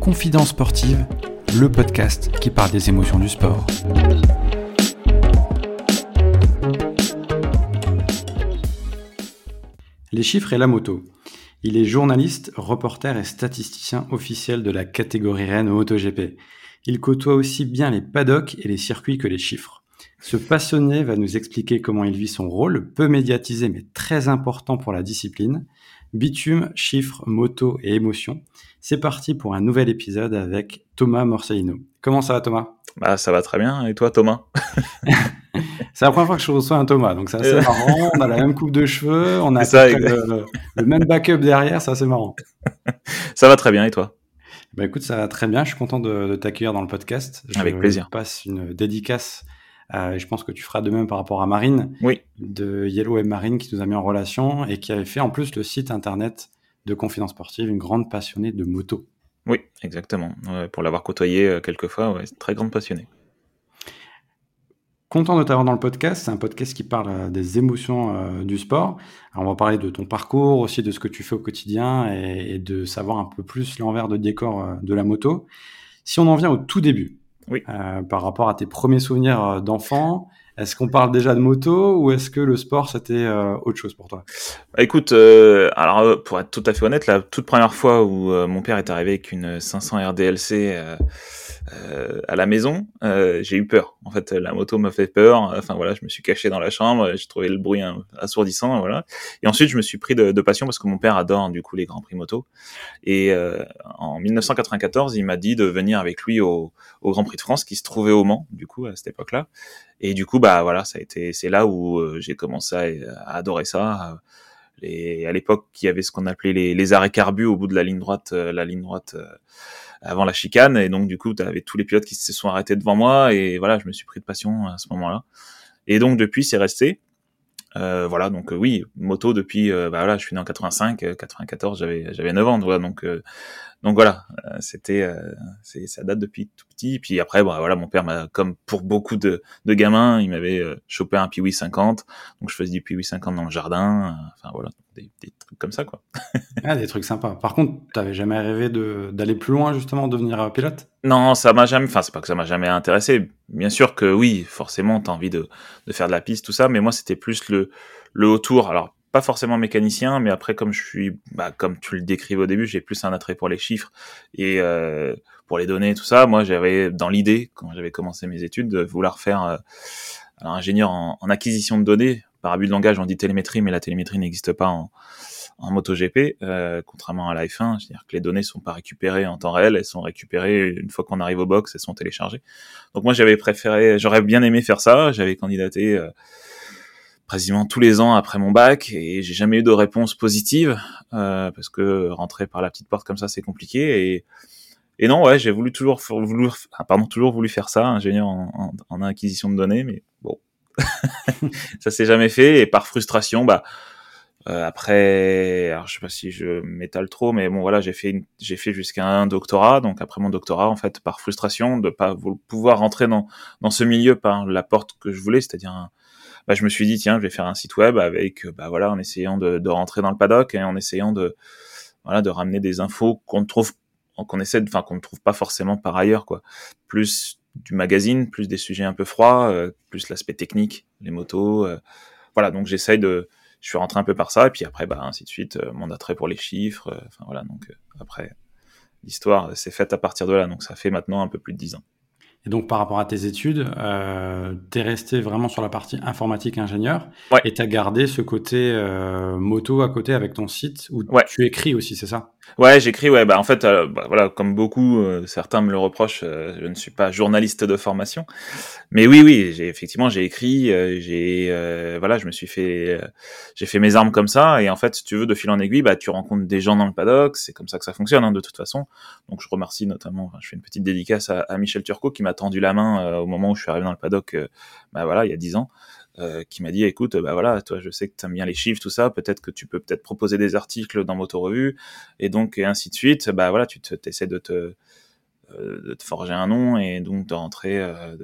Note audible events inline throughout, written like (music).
Confidence sportive, le podcast qui parle des émotions du sport. Les chiffres et la moto. Il est journaliste, reporter et statisticien officiel de la catégorie Rennes au MotoGP. Il côtoie aussi bien les paddocks et les circuits que les chiffres. Ce passionné va nous expliquer comment il vit son rôle, peu médiatisé mais très important pour la discipline. Bitume, chiffres, moto et émotions. C'est parti pour un nouvel épisode avec Thomas Morcellino. Comment ça va Thomas? Bah ça va très bien. Et toi Thomas? (laughs) C'est la première fois que je reçois un Thomas, donc c'est assez marrant. On a la même coupe de cheveux, on a le, même backup derrière, c'est assez marrant. (laughs) Ça va très bien et toi? Bah écoute, ça va très bien. Je suis content de, t'accueillir dans le podcast. Avec plaisir. Je passe une dédicace. Euh, je pense que tu feras de même par rapport à Marine, oui. de Yellow et Marine, qui nous a mis en relation et qui avait fait en plus le site internet de Confidence Sportive, une grande passionnée de moto. Oui, exactement. pour l'avoir côtoyé euh, quelques fois, ouais, très grande passionnée. Content de t'avoir dans le podcast. C'est un podcast qui parle euh, des émotions euh, du sport. Alors, on va parler de ton parcours, aussi de ce que tu fais au quotidien et, de savoir un peu plus l'envers de décor euh, de la moto. Si on en vient au tout début, oui. par rapport à tes premiers souvenirs d'enfant, est-ce qu'on parle déjà de moto ou est-ce que le sport c'était autre chose pour toi? Bah, Écoute, alors pour être tout à fait honnête, la toute première fois où mon père est arrivé avec une 500 RDLC euh, à la maison, euh, j'ai eu peur. En fait, la moto m'a fait peur. Enfin voilà, je me suis caché dans la chambre, j'ai trouvé le bruit assourdissant, voilà. Et ensuite, je me suis pris de, passion parce que mon père adore du coup les grands prix moto. Et euh, en 1994, il m'a dit de venir avec lui au, Grand Prix de France qui se trouvait au Mans, du coup à cette époque-là. Et du coup, bah voilà, ça a été, c'est là où euh, j'ai commencé à, adorer ça. Et à l'époque, il y avait ce qu'on appelait les, les arrêts carbus au bout de la ligne droite, la ligne droite avant la chicane. Et donc du coup tu avais tous les pilotes qui se sont arrêtés devant moi. Et voilà je me suis pris de passion à ce moment-là. Et donc depuis c'est resté. Euh, voilà. Donc euh, oui moto depuis euh, bah voilà je suis né en 85 94 j'avais j'avais 9 ans voilà, donc donc voilà, euh, c'était, euh, c'est, ça date depuis tout petit. Puis après, bon, voilà, mon père m'a, comme pour beaucoup de, de gamins, il m'avait euh, chopé un Piwi 50, donc je faisais du Piwi 50 dans le jardin. Enfin voilà, des, des, trucs comme ça quoi. (laughs) ah, des trucs sympas. Par contre, t'avais jamais rêvé d'aller plus loin justement, devenir pilote? Non, ça m'a jamais. Enfin, c'est pas que ça m'a jamais intéressé. Bien sûr que oui, forcément, t'as envie de, de faire de la piste, tout ça, mais moi c'était plus le le autour. Alors pas forcément mécanicien, mais après comme je suis, bah, comme tu le décrivais au début, j'ai plus un attrait pour les chiffres et euh, pour les données, tout ça. Moi, j'avais dans l'idée quand j'avais commencé mes études de vouloir faire euh, alors, ingénieur en, en, acquisition de données. Par abus de langage, on dit télémétrie, mais la télémétrie n'existe pas en, en MotoGP, euh, contrairement à la F1, c'est-à-dire que les données sont pas récupérées en temps réel, elles sont récupérées une fois qu'on arrive au box, elles sont téléchargées. Donc moi j'avais préféré, j'aurais bien aimé faire ça, j'avais candidaté euh, tous les ans après mon bac et j'ai jamais eu de réponse positive euh, parce que rentrer par la petite porte comme ça c'est compliqué et et non ouais j'ai voulu toujours voulu pardon toujours voulu faire ça ingénieur en, en, acquisition de données mais (laughs) ça s'est jamais fait et par frustration bah euh, après alors je sais pas si je m'étale trop mais bon voilà j'ai fait j'ai fait jusqu'à un doctorat donc après mon doctorat en fait par frustration de pas pouvoir rentrer dans dans ce milieu par la porte que je voulais c'est-à-dire bah, je me suis dit tiens, je vais faire un site web avec bah voilà en essayant de, de rentrer dans le paddock et en essayant de voilà de ramener des infos qu'on trouve qu'on essaie enfin qu'on ne trouve pas forcément par ailleurs quoi. Plus du magazine, plus des sujets un peu froids, euh, plus l'aspect technique, les motos euh, voilà, donc j'essaye de je suis rentré un peu par ça et puis après bah ainsi de suite euh, mon attrait pour les chiffres enfin voilà donc après l'histoire s'est faite à partir de là donc ça fait maintenant un peu plus de dix ans. Et donc, par rapport à tes études, euh, tu es resté vraiment sur la partie informatique ingénieur ouais. et tu as gardé ce côté euh, moto à côté avec ton site où ouais. tu écris aussi, c'est ça? Ouais, j'écris. Ouais, bah en fait, euh, bah, voilà, comme beaucoup, euh, certains me le reprochent, euh, je ne suis pas journaliste de formation, mais oui, oui, j'ai effectivement j'ai écrit, j'ai voilà, je me suis fait, j'ai fait mes armes comme ça, et en fait, si tu veux, de fil en aiguille, bah tu rencontres des gens dans le paddock, c'est comme ça que ça fonctionne hein, de toute façon. Donc je remercie notamment, enfin, je fais une petite dédicace à, à Michel Turcot qui m'a tendu la main au moment où je suis arrivé dans le paddock, bah voilà, il y a dix ans. Euh, qui m'a dit écoute bah voilà toi je sais que tu aimes bien les chiffres tout ça peut-être que tu peux peut-être proposer des articles dans Moto Revue et donc ainsi de suite bah voilà tu essaies de te euh, de te forger un nom et donc de euh,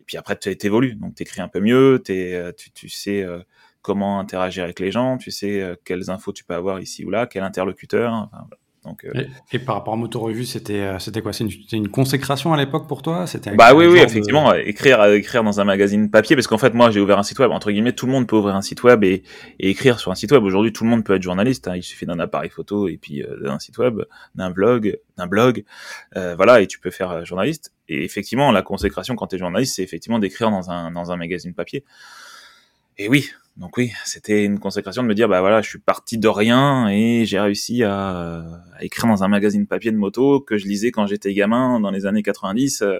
et puis après tu évolues donc tu écris un peu mieux tu, sais comment interagir avec les gens, tu sais quelles infos tu peux avoir ici ou là, quel interlocuteur. Euh, et, par rapport à Moto Revue, c'était euh, c'était quoi? C'était une, une, consécration à l'époque pour toi? C'était Bah oui, oui, effectivement, écrire écrire dans un magazine papier, parce qu'en fait, moi, j'ai ouvert un site web. Entre guillemets, tout le monde peut ouvrir un site web et, et écrire sur un site web. Aujourd'hui, tout le monde peut être journaliste. Hein. Il suffit d'un appareil photo et puis euh, d'un site web, d'un blog, d'un blog, voilà, et tu peux faire journaliste. Et effectivement, la consécration quand tu es journaliste, c'est effectivement d'écrire dans un dans un magazine papier. Et oui, donc oui, c'était une consécration de me dire bah voilà, je suis parti de rien et j'ai réussi à, écrire dans un magazine papier de moto que je lisais quand j'étais gamin dans les années 90. Euh,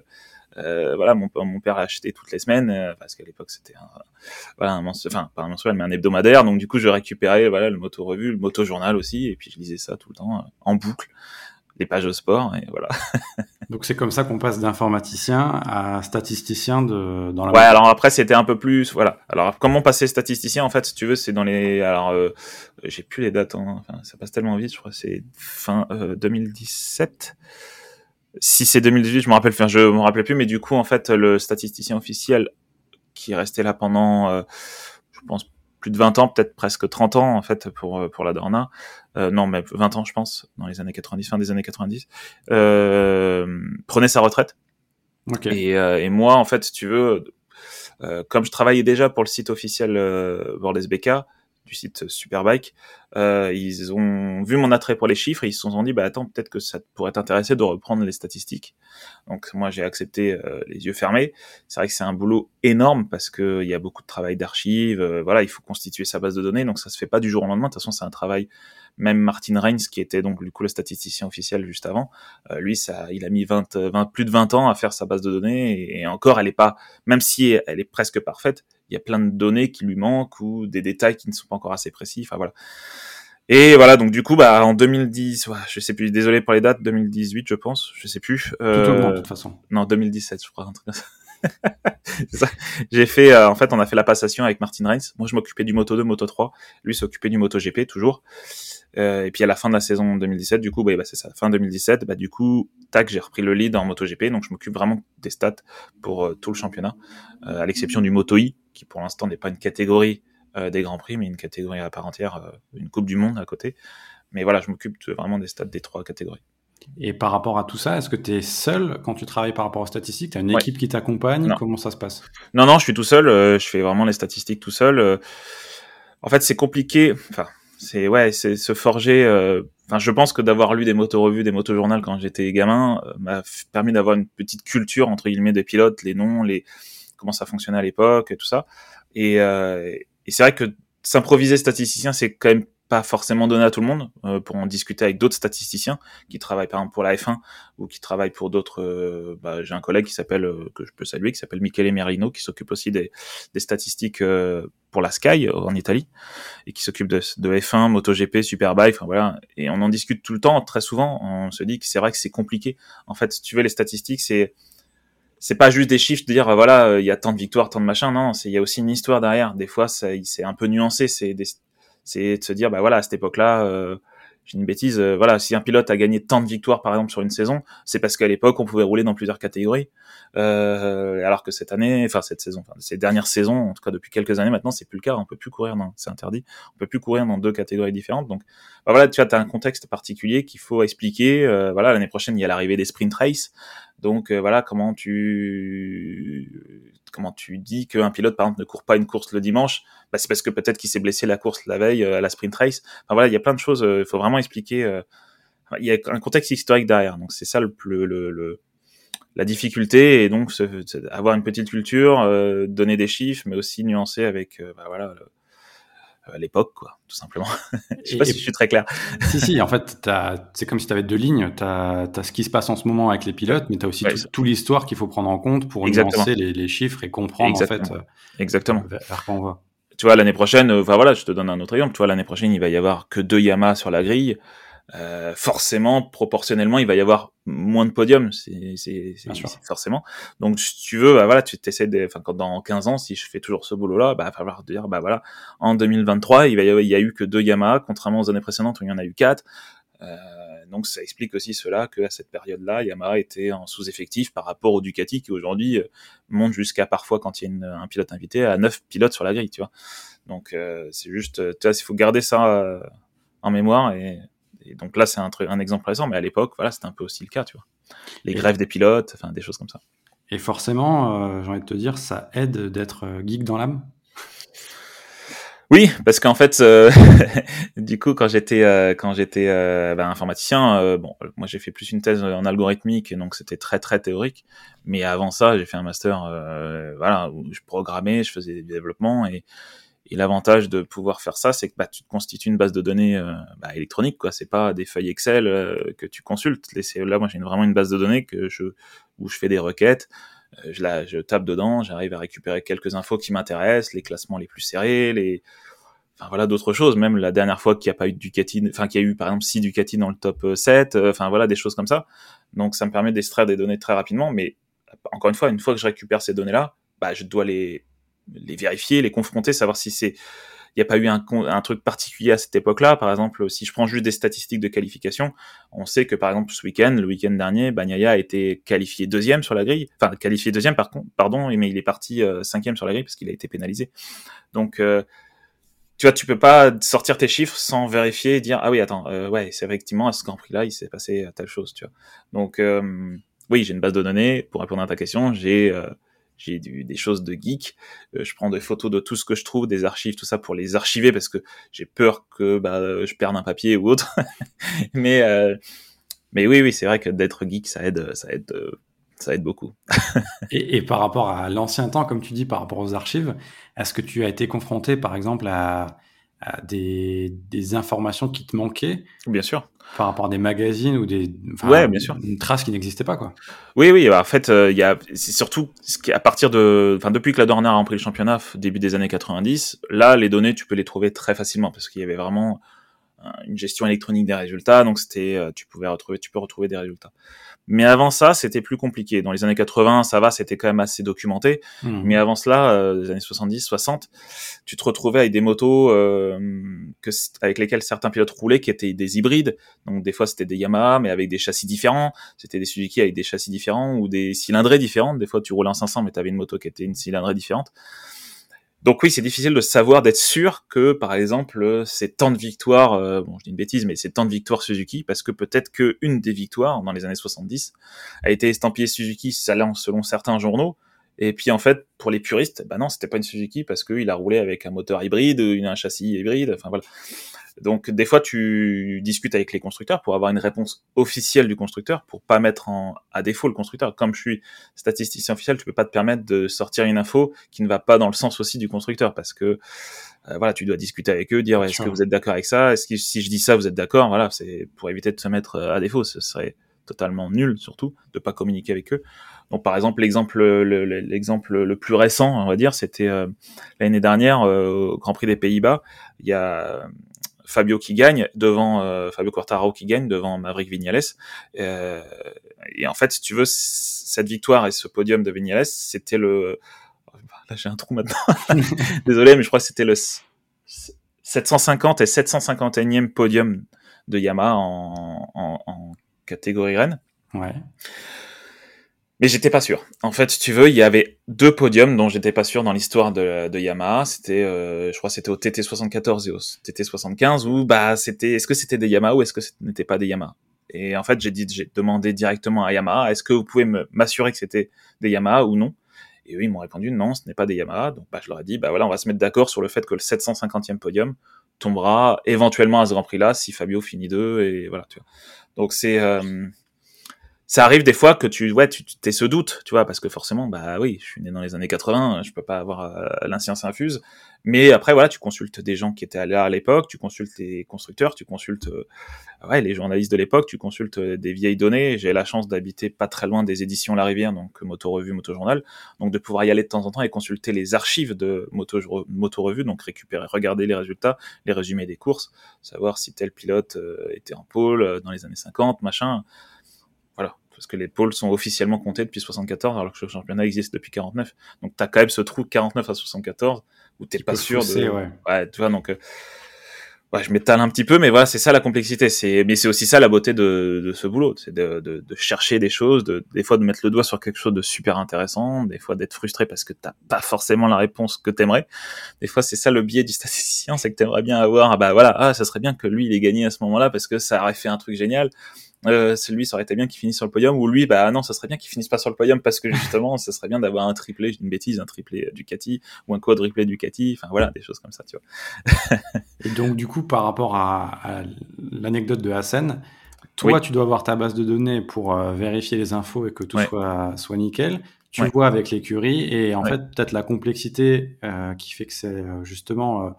euh, voilà, mon, père l'achetait toutes les semaines euh, parce qu'à l'époque c'était un, voilà, un enfin pas un mensuel mais un hebdomadaire. Donc du coup, je récupérais voilà le moto revue, le moto journal aussi et puis je lisais ça tout le temps en boucle les pages au sport et voilà. (laughs) Donc c'est comme ça qu'on passe d'informaticien à statisticien de dans la. Ouais, alors après c'était un peu plus voilà. Alors comment passer statisticien en fait si tu veux c'est dans les alors euh, j'ai plus les dates hein. enfin, ça passe tellement vite je crois c'est fin 2017. Euh, si c'est 2018 je me rappelle enfin je me rappelle plus mais du coup en fait le statisticien officiel qui est resté là pendant euh, je pense plus de 20 ans, peut-être presque 30 ans en fait pour euh, pour la Dorna. Euh, non, mais 20 ans je pense, dans les années 90, fin des années 90. Euh, prenait sa retraite. Et, euh, et, moi en fait, si tu veux, comme je travaillais déjà pour le site officiel euh, BK, du site Superbike, euh, ils ont vu mon attrait pour les chiffres et ils se sont dit bah attends peut-être que ça pourrait t'intéresser de reprendre les statistiques. Donc moi j'ai accepté euh, les yeux fermés. C'est vrai que c'est un boulot énorme parce que il y a beaucoup de travail d'archives. Euh, voilà, il faut constituer sa base de données, donc ça se fait pas du jour au lendemain. De toute façon c'est un travail. Même Martin Reins qui était donc du coup le statisticien officiel juste avant, euh, lui ça, il a mis 20, 20, plus de 20 ans à faire sa base de données et, et encore elle est pas, même si elle est presque parfaite, il y a plein de données qui lui manquent ou des détails qui ne sont pas encore assez précis. Enfin voilà. Et voilà, donc du coup, bah en 2010, je sais plus, désolé pour les dates, 2018, je pense, je sais plus. Euh, Tout de toute façon. Non, 2017, je crois, un truc comme (laughs) ça. J'ai fait, euh, en fait, on a fait la passation avec Martin Reins. Moi, je m'occupais du Moto 2, Moto 3. Lui s'occupait du Moto GP, toujours. Euh, et puis à la fin de la saison 2017, du coup, bah, bah, c'est ça, fin 2017, bah, du coup, tac, j'ai repris le lead en MotoGP, donc je m'occupe vraiment des stats pour euh, tout le championnat, euh, à l'exception du Moto I, qui pour l'instant n'est pas une catégorie des Grands Prix, mais une catégorie à part entière, une Coupe du Monde à côté. Mais voilà, je m'occupe vraiment des stats des trois catégories. Et par rapport à tout ça, est-ce que tu es seul quand tu travailles par rapport aux statistiques? Tu as une équipe qui t'accompagne? Comment ça se passe? Non, non, je suis tout seul. je fais vraiment les statistiques tout seul. en fait, c'est compliqué. Enfin, c'est ouais, c'est se forger. Euh, enfin, je pense que d'avoir lu des moto-revues, des moto-journaux quand j'étais gamin euh, m'a permis d'avoir une petite culture entre guillemets des pilotes, les noms, les comment ça fonctionnait à l'époque et tout ça. Et, euh, et c'est vrai que s'improviser statisticien, c'est quand même pas forcément donné à tout le monde euh, pour en discuter avec d'autres statisticiens qui travaillent par exemple pour la F1 ou qui travaillent pour d'autres bah, j'ai un collègue qui s'appelle que je peux saluer qui s'appelle Michele Merino qui s'occupe aussi des, des statistiques pour la Sky en Italie et qui s'occupe de, de, F1 MotoGP Superbike enfin voilà. Et on en discute tout le temps très souvent. On se dit que c'est vrai que c'est compliqué. En fait si tu veux les statistiques c'est c'est pas juste des chiffres de dire voilà il y a tant de victoires tant de machins. Non il y a aussi une histoire derrière. Des fois c'est un peu nuancé. C'est c'est de se dire bah voilà à cette époque-là euh, j'ai une bêtise euh, voilà si un pilote a gagné tant de victoires par exemple sur une saison c'est parce qu'à l'époque on pouvait rouler dans plusieurs catégories. Euh, alors que cette année enfin cette saison enfin, ces dernières saisons en tout cas depuis quelques années maintenant c'est plus le cas. On peut plus courir dans c'est interdit. On peut plus courir dans deux catégories différentes. Donc bah voilà tu as un contexte particulier qu'il faut expliquer. Euh, voilà l'année prochaine il y a l'arrivée des sprint race donc euh, voilà comment tu comment tu dis qu'un pilote par exemple ne court pas une course le dimanche bah, c'est parce que peut-être qu'il s'est blessé la course la veille euh, à la sprint race. Enfin voilà, il y a plein de choses. Euh, il faut vraiment expliquer. il y a un contexte historique derrière. Donc c'est ça le, le, le, la difficulté et donc avoir une petite culture, donner des chiffres, mais aussi nuancer avec bah, voilà à l'époque, quoi, tout simplement. (laughs) je sais pas si je suis très clair. si, si, en fait, c'est comme si tu avais deux lignes. Tu as, ce qui se passe en ce moment avec les pilotes, mais tu as aussi tout, l'histoire qu'il faut prendre en compte pour nuancer les, les, chiffres et comprendre, en fait, euh, Exactement. vers, quoi on va. Tu vois, l'année prochaine, euh, enfin voilà, je te donne un autre exemple. Tu vois, l'année prochaine, il va y avoir que deux Yamaha sur la grille. Euh, forcément, proportionnellement, il va y avoir moins de podiums, c'est forcément. Donc, si tu veux, bah, voilà, tu t'essaies de, enfin, quand dans 15 ans, si je fais toujours ce boulot-là, bah, il va falloir dire, bah voilà, en 2023, il, va y, il y a eu que deux Yamaha, contrairement aux années précédentes où il y en a eu quatre. Euh, donc, ça explique aussi cela que à cette période-là, Yamaha était en sous-effectif par rapport au Ducati qui aujourd'hui euh, monte jusqu'à parfois, quand il y a une, un pilote invité, à neuf pilotes sur la grille, tu vois. Donc c'est juste, tu vois, il faut garder ça en mémoire et, donc là c'est un, un exemple récent, mais à l'époque, voilà, c'était un peu aussi le cas, tu vois. Les grèves des pilotes, enfin des choses comme ça. Et forcément, j'ai envie de te dire, ça aide d'être geek dans l'âme. Oui, parce qu'en fait, euh, (laughs) du coup, quand j'étais euh, quand j'étais euh, ben, informaticien, bon, moi j'ai fait plus une thèse en algorithmique, donc c'était très très théorique. Mais avant ça, j'ai fait un master, voilà, où je programmais, je faisais du développement, et, et l'avantage de pouvoir faire ça, c'est que bah, tu te constitues une base de données bah, électronique, quoi. C'est pas des feuilles Excel que tu consultes. Là, moi, j'ai vraiment une base de données que je où je fais des requêtes. Euh, je, la, je tape dedans, j'arrive à récupérer quelques infos qui m'intéressent, les classements les plus serrés, les, voilà d'autres choses. Même la dernière fois qu'il n'y a pas eu Ducati, enfin qu'il y a eu par exemple 6 Ducati dans le top 7, euh, enfin voilà des choses comme ça. Donc ça me permet d'extraire des données très rapidement. Mais encore une fois, une fois que je récupère ces données-là, bah je dois les les vérifier, les confronter, savoir si c'est il n'y a pas eu un, truc particulier à cette époque-là. Par exemple, si je prends juste des statistiques de qualification, on sait que par exemple ce week-end, le week-end dernier, Bagnaia a été qualifié deuxième sur la grille, enfin qualifié deuxième par contre, pardon, mais il est parti euh, cinquième sur la grille parce qu'il a été pénalisé. Donc euh, tu vois, tu peux pas sortir tes chiffres sans vérifier et dire ah oui attends euh, ouais c'est effectivement à ce Grand Prix là il s'est passé telle chose tu vois. Donc oui j'ai une base de données pour répondre à ta question j'ai j'ai des choses de geek. Euh, je prends des photos de tout ce que je trouve, des archives, tout ça pour les archiver parce que j'ai peur que bah, je perde un papier ou autre. (laughs) mais euh, mais oui, oui, c'est vrai que d'être geek, ça aide, ça aide, ça aide beaucoup. (laughs) et, et, par rapport à l'ancien temps, comme tu dis, par rapport aux archives, est-ce que tu as été confronté, par exemple, à des, des, informations qui te manquaient Bien sûr. Par rapport à des magazines ou des ouais, bien sûr. une trace qui n'existait pas quoi. Oui oui, bah, en fait euh, il y a c'est surtout à partir de enfin depuis que la Dorner a repris le championnat début des années 90, là les données tu peux les trouver très facilement parce qu'il y avait vraiment une gestion électronique des résultats donc c'était euh, tu pouvais retrouver tu peux retrouver des résultats. Mais avant ça, c'était plus compliqué. Dans les années 80, ça va, c'était quand même assez documenté. Mmh. Mais avant cela, euh, les années 70, 60, tu te retrouvais avec des motos euh, que, avec lesquelles certains pilotes roulaient, qui étaient des hybrides. Donc des fois, c'était des Yamaha, mais avec des châssis différents. C'était des Suzuki avec des châssis différents ou des cylindrées différentes. Des fois, tu roulais en 500, mais tu avais une moto qui était une cylindrée différente. Donc oui, c'est difficile de savoir, d'être sûr que, par exemple, c'est tant de victoires, euh, bon, je dis une bêtise, mais c'est tant de victoires Suzuki, parce que peut-être qu'une des victoires, dans les années 70, a été estampillée Suzuki selon, selon certains journaux, et puis en fait, pour les puristes, bah non, c'était pas une Suzuki parce qu'il a roulé avec un moteur hybride, un châssis hybride, enfin voilà. Donc des fois, tu discutes avec les constructeurs pour avoir une réponse officielle du constructeur, pour pas mettre en, à défaut le constructeur. Comme je suis statisticien officiel, tu peux pas te permettre de sortir une info qui ne va pas dans le sens aussi du constructeur, parce que euh, voilà, tu dois discuter avec eux, dire est-ce que vous êtes d'accord avec ça, est-ce que si je dis ça, vous êtes d'accord, voilà, c'est pour éviter de se mettre euh, à défaut. Ce serait totalement nul, surtout, de pas communiquer avec eux. Donc par exemple l'exemple l'exemple le, plus récent, on va dire, c'était euh, l'année dernière au Grand Prix des Pays-Bas. Il y a Fabio qui gagne devant euh, Fabio Quartararo qui gagne devant Maverick Vignales. Euh, et en fait, si tu veux, cette victoire et ce podium de Vignales, c'était le là j'ai un trou maintenant. (laughs) Désolé, mais je crois que c'était le 750 et 751e podium de Yamaha en, en, en catégorie Rennes. Ouais. Mais j'étais pas sûr. En fait, si tu veux, il y avait deux podiums dont j'étais pas sûr dans l'histoire de, de, Yamaha. C'était, euh, je crois, c'était au TT 74 et au TT 75 où bah c'était, est-ce que c'était des Yamaha ou est-ce que ce n'était pas des Yamaha? Et en fait, j'ai dit, j'ai demandé directement à Yamaha, est-ce que vous pouvez m'assurer que c'était des Yamaha ou non? Et eux, ils m'ont répondu, non, ce n'est pas des Yamaha. Donc, bah, je leur ai dit, bah voilà, on va se mettre d'accord sur le fait que le 750e podium tombera éventuellement à ce Grand Prix-là si Fabio finit deux et voilà. Tu vois. Donc c'est euh, ça arrive des fois que tu ouais tu t'es ce doute tu vois parce que forcément bah oui je suis né dans les années 80 je peux pas avoir euh, l'inscience infuse. Mais après voilà tu consultes des gens qui étaient là à l'époque tu consultes les constructeurs tu consultes euh, ouais les journalistes de l'époque tu consultes euh, des vieilles données. J'ai la chance d'habiter pas très loin des éditions La Rivière donc Moto Revue Moto Journal donc de pouvoir y aller de temps en temps et consulter les archives de Moto Moto Revue donc récupérer regarder les résultats les résumés des courses savoir si tel pilote était en pôle dans les années 50 machin parce que les pôles sont officiellement comptés depuis 74, alors que le championnat existe depuis 49. Donc t'as quand même ce trou 49 à 74 où t'es pas sûr de. Ouais. ouais. tu vois donc. Euh, ouais, je m'étale un petit peu, mais voilà, c'est ça la complexité. C'est, mais c'est aussi ça la beauté de, de ce boulot, c'est de, de, de, chercher des choses, de, des fois de mettre le doigt sur quelque chose de super intéressant, des fois d'être frustré parce que t'as pas forcément la réponse que t'aimerais. Des fois, c'est ça le biais du statisticien, c'est que t'aimerais bien avoir, ah bah voilà, ah, ça serait bien que lui il ait gagné à ce moment-là parce que ça aurait fait un truc génial euh, celui ça aurait été bien qu'il finisse sur le podium ou lui bah non ça serait bien qu'il finisse pas sur le podium parce que justement (laughs) ça serait bien d'avoir un triplé une bêtise un triplé Ducati ou un quadruplé Ducati enfin voilà des choses comme ça tu vois. (laughs) Et donc du coup par rapport à, l'anecdote de Hassan toi tu dois avoir ta base de données pour euh, vérifier les infos et que tout soit soit nickel. Tu vois avec l'écurie et en fait peut-être la complexité euh, qui fait que c'est euh, justement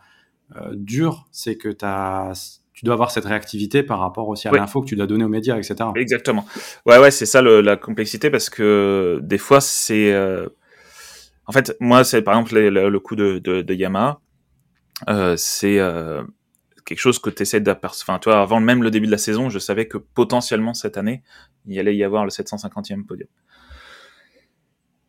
dur c'est que tu as tu dois avoir cette réactivité par rapport aussi à l'info que tu dois donner aux médias, etc. Exactement. Ouais, ouais, c'est ça le, la complexité parce que des fois, c'est. Euh... En fait, moi, c'est par exemple le, le coup de, de, de Yamaha. Euh, c'est euh, quelque chose que tu essaies d'apercevoir. Enfin, toi, avant même le début de la saison, je savais que potentiellement cette année, il allait y avoir le 750e podium.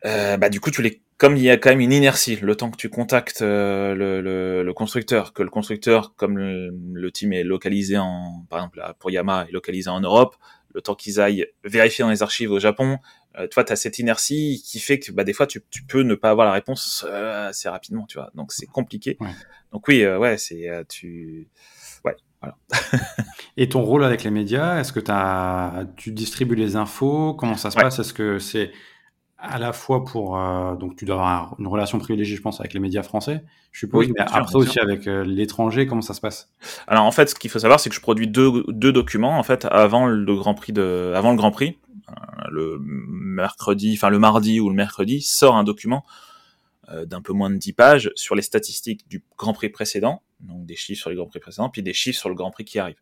Euh, bah, du coup, tu les comme il y a quand même une inertie, le temps que tu contactes euh, le, le, le, constructeur, que le constructeur, comme le, team est localisé en, par exemple pour Yamaha, est localisé en Europe, le temps qu'ils aillent vérifier dans les archives au Japon, euh, toi, tu as cette inertie qui fait que bah, des fois, tu, tu peux ne pas avoir la réponse euh, assez rapidement, tu vois. Donc, c'est compliqué. Donc oui, euh, ouais, c'est tu... Ouais, voilà. (laughs) Et ton rôle avec les médias, est-ce que as, tu distribues les infos? Comment ça se passe? Est-ce que c'est à la fois pour euh, donc tu dois avoir une relation privilégiée je pense avec les médias français je suppose mais après aussi avec euh, l'étranger comment ça se passe? Alors en fait ce qu'il faut savoir c'est que je produis deux, deux documents en fait avant le Grand Prix de avant le Grand Prix euh, le mercredi enfin le mardi ou le mercredi sort un document d'un peu moins de 10 pages sur les statistiques du Grand Prix précédent donc des chiffres sur les Grand Prix précédents puis des chiffres sur le Grand Prix qui arrive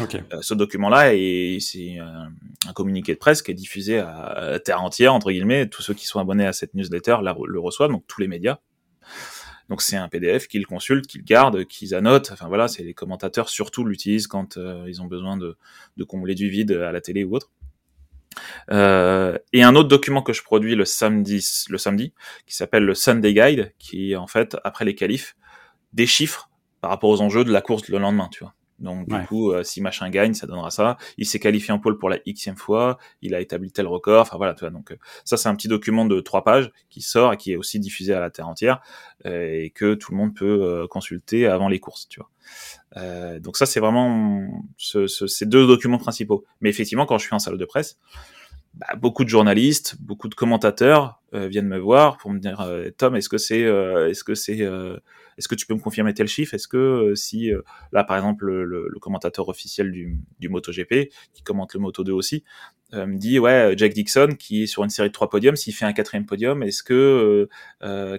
Okay. Euh, ce document-là, c'est un communiqué de presse qui est diffusé à, terre entière, entre guillemets. Tous ceux qui sont abonnés à cette newsletter le reçoivent, donc tous les médias. Donc c'est un PDF qu'ils consultent, qu'ils gardent, qu'ils annotent. Enfin voilà, c'est les commentateurs surtout l'utilisent quand euh, ils ont besoin de, de, combler du vide à la télé ou autre. Euh, et un autre document que je produis le samedi, le samedi, qui s'appelle le Sunday Guide, qui en fait après les qualifs des chiffres par rapport aux enjeux de la course le lendemain, tu vois. Donc du coup, euh, si machin gagne, ça donnera ça. Il s'est qualifié en pôle pour la xème fois, il a établi tel record. Enfin voilà, tu vois. Donc euh, ça, c'est un petit document de trois pages qui sort et qui est aussi diffusé à la terre entière euh, et que tout le monde peut consulter avant les courses, tu vois. donc ça, c'est vraiment ce, ce, ces deux documents principaux. Mais effectivement, quand je suis en salle de presse, bah, beaucoup de journalistes, beaucoup de commentateurs viennent me voir pour me dire Tom, est-ce que c'est, est-ce que c'est est-ce que tu peux me confirmer tel chiffre? Est-ce que euh, si, euh, là par exemple, le, commentateur officiel du, du MotoGP, qui commente le Moto 2 aussi, euh, me dit, ouais, Jack Dixon, qui est sur une série de trois podiums, s'il fait un quatrième podium, est-ce que,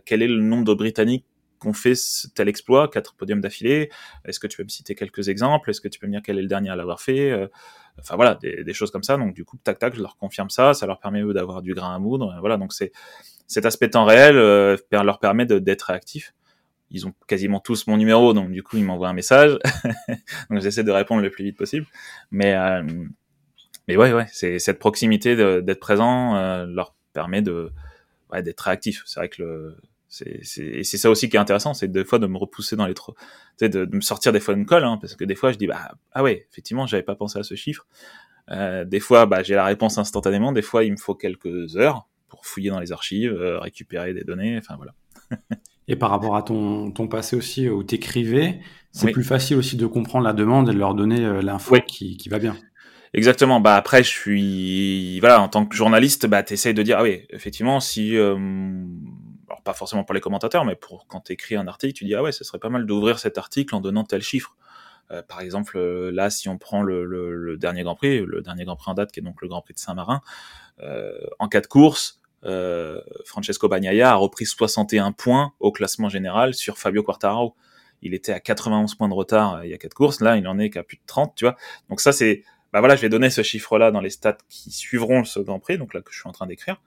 quel est le nombre de Britanniques ont fait tel exploit, quatre podiums d'affilée. Est-ce que tu peux me citer quelques exemples? Est-ce que tu peux me dire quel est le dernier à l'avoir fait? Enfin voilà, des, choses comme ça. Donc du coup, tac tac, je leur confirme ça. Ça leur permet eux d'avoir du grain à moudre. Voilà, donc c'est cet aspect temps réel leur permet d'être réactifs ils ont quasiment tous mon numéro, donc du coup ils m'envoient un message. (laughs) donc j'essaie de répondre le plus vite possible. Mais euh, mais ouais ouais, c'est cette proximité d'être présent euh, leur permet de d'être réactif. C'est vrai que le c'est c'est ça aussi qui est intéressant, c'est des fois de me repousser dans les trop, de, de, me sortir des fois une colle, hein, parce que des fois je dis bah ah ouais effectivement j'avais pas pensé à ce chiffre. Euh, des fois bah j'ai la réponse instantanément, des fois il me faut quelques heures pour fouiller dans les archives, euh, récupérer des données, enfin voilà. (laughs) Et par rapport à ton, ton passé aussi où tu écrivais, c'est plus facile aussi de comprendre la demande et de leur donner euh, l'info qui, qui va bien. Exactement. Bah après, je suis voilà en tant que journaliste, bah t'essayes de dire ah oui, effectivement, si euh, alors pas forcément pour les commentateurs, mais pour quand t'écris un article, tu dis ah ouais, ce serait pas mal d'ouvrir cet article en donnant tel chiffre. Euh, par exemple, là, si on prend le, le, le, dernier Grand Prix, le dernier Grand Prix en date, qui est donc le Grand Prix de Saint-Marin, euh, en cas de course, euh, Francesco Bagnaia a repris 61 points au classement général sur Fabio Quartararo. Il était à 91 points de retard euh, il y a quatre courses, là il en est qu'à plus de 30, tu vois. Donc ça c'est, bah voilà, je vais donner ce chiffre-là dans les stats qui suivront ce Grand Prix, donc là que je suis en train d'écrire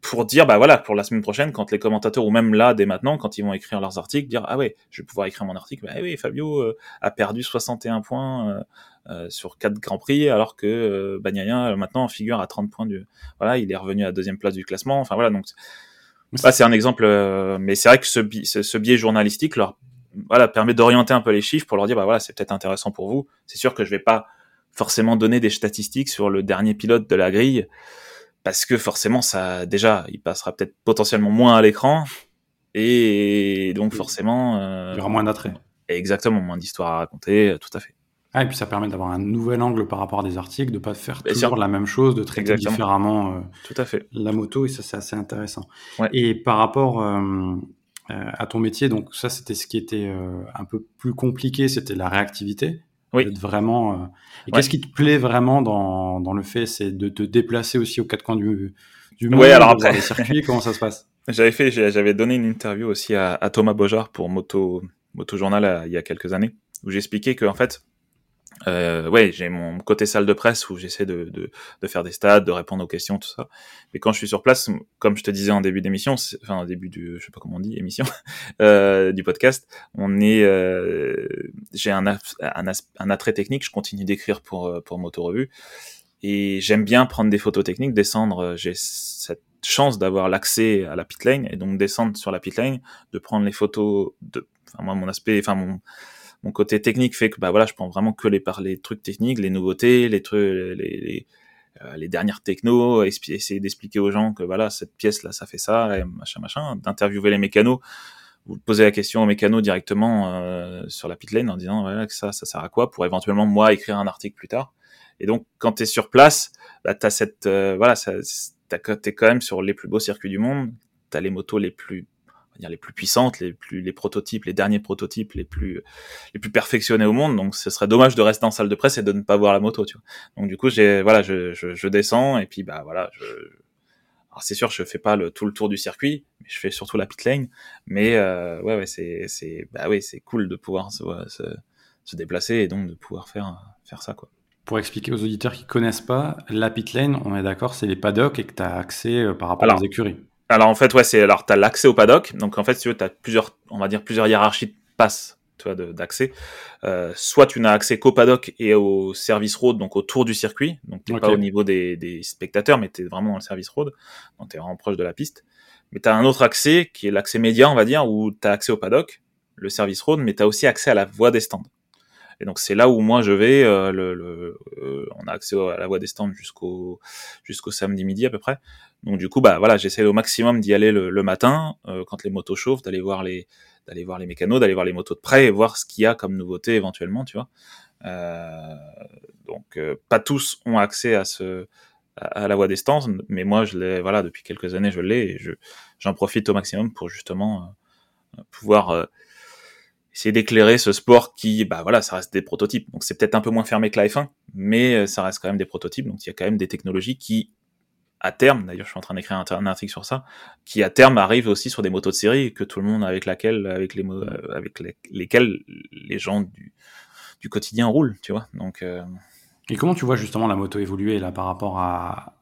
pour dire bah voilà pour la semaine prochaine quand les commentateurs ou même là dès maintenant quand ils vont écrire leurs articles dire ah ouais je vais pouvoir écrire mon article bah oui Fabio euh, a perdu 61 points euh, euh, sur quatre grands prix alors que euh, Bagnaia maintenant figure à 30 points du voilà il est revenu à deuxième place du classement enfin voilà donc ça c'est un exemple mais c'est vrai que ce, ce, biais journalistique leur voilà, permet d'orienter un peu les chiffres pour leur dire, bah voilà, c'est peut-être intéressant pour vous. C'est sûr que je vais pas forcément donner des statistiques sur le dernier pilote de la grille parce que forcément ça déjà il passera peut-être potentiellement moins à l'écran et donc forcément euh, il y aura moins d'attrait. exactement moins d'histoires à raconter tout à fait. Ah, et puis ça permet d'avoir un nouvel angle par rapport à des articles de pas faire toujours la même chose de traiter différemment euh, tout à fait. la moto et ça c'est assez intéressant. Et par rapport euh, à ton métier donc ça c'était ce qui était un peu plus compliqué c'était la réactivité oui. vraiment. Euh, et qu'est-ce qui te plaît vraiment dans, dans le fait, c'est de te déplacer aussi aux quatre coins du, du monde, ouais, alors après... les circuits, comment ça se passe? (laughs) J'avais fait, j'avais donné une interview aussi à, à Thomas Bojard pour Moto, Moto Journal euh, il y a quelques années, où j'expliquais que en fait, euh, ouais, j'ai mon côté salle de presse où j'essaie de, de, de, faire des stats, de répondre aux questions, tout ça. Mais quand je suis sur place, comme je te disais en début d'émission, enfin en début du, je sais pas comment on dit, émission (laughs) euh, du podcast, on est, euh, j'ai un, un, un, attrait technique. Je continue d'écrire pour euh, pour Moto Revue et j'aime bien prendre des photos techniques, descendre. J'ai cette chance d'avoir l'accès à la pit lane et donc descendre sur la pit lane, de prendre les photos de, enfin moi mon aspect, enfin mon mon côté technique fait que bah voilà, je prends vraiment que les par les trucs techniques, les nouveautés, les trucs, les, euh, dernières technos, essayer d'expliquer aux gens que voilà cette pièce là ça fait ça, et machin machin, d'interviewer les mécanos, vous posez la question aux mécanos directement euh, sur la pit lane en disant voilà que ça ça sert à quoi pour éventuellement moi écrire un article plus tard. Et donc quand tu es sur place, bah t'as cette euh, voilà t'es quand même sur les plus beaux circuits du monde, t'as les motos les plus les plus puissantes, les plus les prototypes, les derniers prototypes les plus les plus perfectionnés au monde. Donc ce serait dommage de rester en salle de presse et de ne pas voir la moto, tu vois. Donc du coup, j'ai voilà, je, je, je, descends et puis bah voilà, je alors c'est sûr, je fais pas le tout le tour du circuit, mais je fais surtout la pit lane. Mais euh, ouais, ouais, c'est c'est bah oui, c'est cool de pouvoir se, se, se déplacer et donc de pouvoir faire faire ça quoi. Pour expliquer aux auditeurs qui connaissent pas, la pit lane, on est d'accord, c'est les paddocks et que tu as accès euh, par rapport aux écuries. Alors en fait, ouais, c'est alors t'as l'accès au paddock. Donc en fait, si tu veux, t'as plusieurs, on va dire plusieurs hiérarchies de passes, tu vois, d'accès. Euh, soit tu n'as accès qu'au paddock et au service road, donc autour du circuit. Donc t'es pas au niveau des, des spectateurs, mais t'es vraiment dans le service road. Donc t'es vraiment proche de la piste. Mais t'as un autre accès qui est l'accès média, on va dire, où t'as accès au paddock, le service road, mais t'as aussi accès à la voie des stands. Et donc c'est là où moi je vais. Euh, le, le euh, on a accès à la voie des stands jusqu'au jusqu'au samedi midi à peu près. Donc du coup, bah voilà, j'essaie au maximum d'y aller le, matin euh, quand les motos chauffent, d'aller voir les d'aller voir les mécanos, d'aller voir les motos de près et voir ce qu'il y a comme nouveauté éventuellement, tu vois. Euh, donc euh, pas tous ont accès à ce à, la voie des stands, mais moi je l'ai voilà depuis quelques années je l'ai et je j'en profite au maximum pour justement pouvoir essayer d'éclairer ce sport qui, bah voilà, ça reste des prototypes. Donc c'est peut-être un peu moins fermé que la F1, mais ça reste quand même des prototypes. Donc il y a quand même des technologies qui à terme, d'ailleurs je suis en train d'écrire un, article sur ça, qui à terme arrive aussi sur des motos de série que tout le monde avec laquelle, avec euh, lesquelles les gens du, du quotidien roulent, tu vois. Donc euh... et comment tu vois justement la moto évoluer là par rapport à,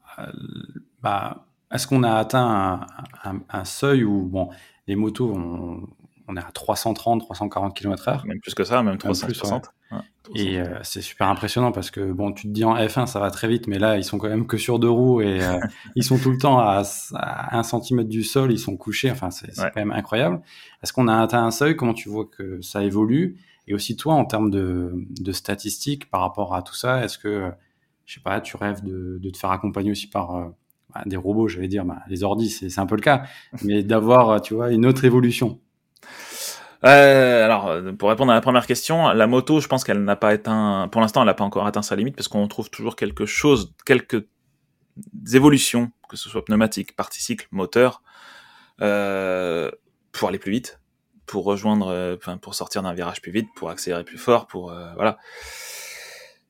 bah, est-ce qu'on a atteint un, un, un, seuil où bon les motos ont, on est à 330, 340 km/h. Même plus que ça, même 360. et euh, c'est super impressionnant parce que bon, tu te dis en F1 ça va très vite, mais là ils sont quand même que sur deux roues et euh, (laughs) ils sont tout le temps à, un centimètre du sol, ils sont couchés. Enfin, c'est quand même incroyable. Est-ce qu'on a atteint un seuil? Comment tu vois que ça évolue? Et aussi toi, en termes de, statistiques par rapport à tout ça, est-ce que je sais pas, tu rêves de, te faire accompagner aussi par euh, bah, des robots, j'allais dire, bah, les ordis, c'est un peu le cas, mais d'avoir, tu vois, une autre évolution? Euh, alors, pour répondre à la première question, la moto, je pense qu'elle n'a pas atteint, pour l'instant, elle n'a pas encore atteint sa limite parce qu'on trouve toujours quelque chose, quelques évolutions, que ce soit pneumatique, partie cycle, moteur, euh, pour aller plus vite, pour rejoindre, euh, pour sortir d'un virage plus vite, pour accélérer plus fort, pour euh, voilà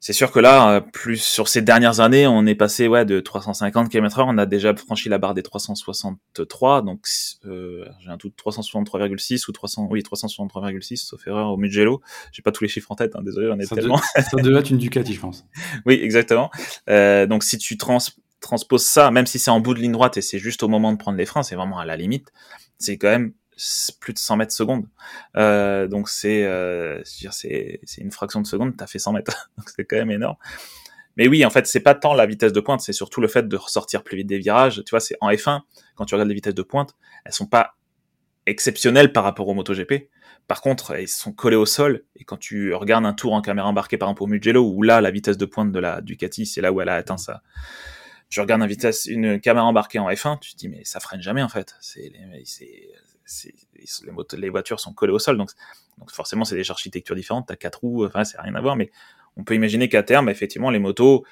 c'est sûr que là, euh, plus sur ces dernières années, on est passé ouais de 350 km/h, on a déjà franchi la barre des 363, donc euh, j'ai un tout 363,6 ou 300, oui 363,6 sauf erreur au Mugello. J'ai pas tous les chiffres en tête, hein, désolé, on est tellement. ça devait être une Ducati, je pense. (laughs) oui, exactement. Euh, donc si tu trans transposes ça, même si c'est en bout de ligne droite et c'est juste au moment de prendre les freins, c'est vraiment à la limite. C'est quand même plus de 100 mètres secondes. Euh, donc c'est euh, c'est une fraction de seconde, t'as fait 100 mètres. (laughs) donc c'est quand même énorme. Mais oui, en fait, c'est pas tant la vitesse de pointe, c'est surtout le fait de ressortir plus vite des virages. Tu vois, c'est en F1, quand tu regardes les vitesses de pointe, elles sont pas exceptionnelles par rapport au MotoGP par contre, ils sont collés au sol. Et quand tu regardes un tour en caméra embarquée, par exemple au Mugello, où là, la vitesse de pointe de la Ducati, c'est là où elle a atteint ça. Tu regardes une une caméra embarquée en F1, tu te dis mais ça freine jamais en fait. C'est les, les voitures sont collées au sol, donc, donc forcément c'est des architectures différentes. T'as quatre roues, enfin c'est rien à voir, mais on peut imaginer qu'à terme, effectivement, les motos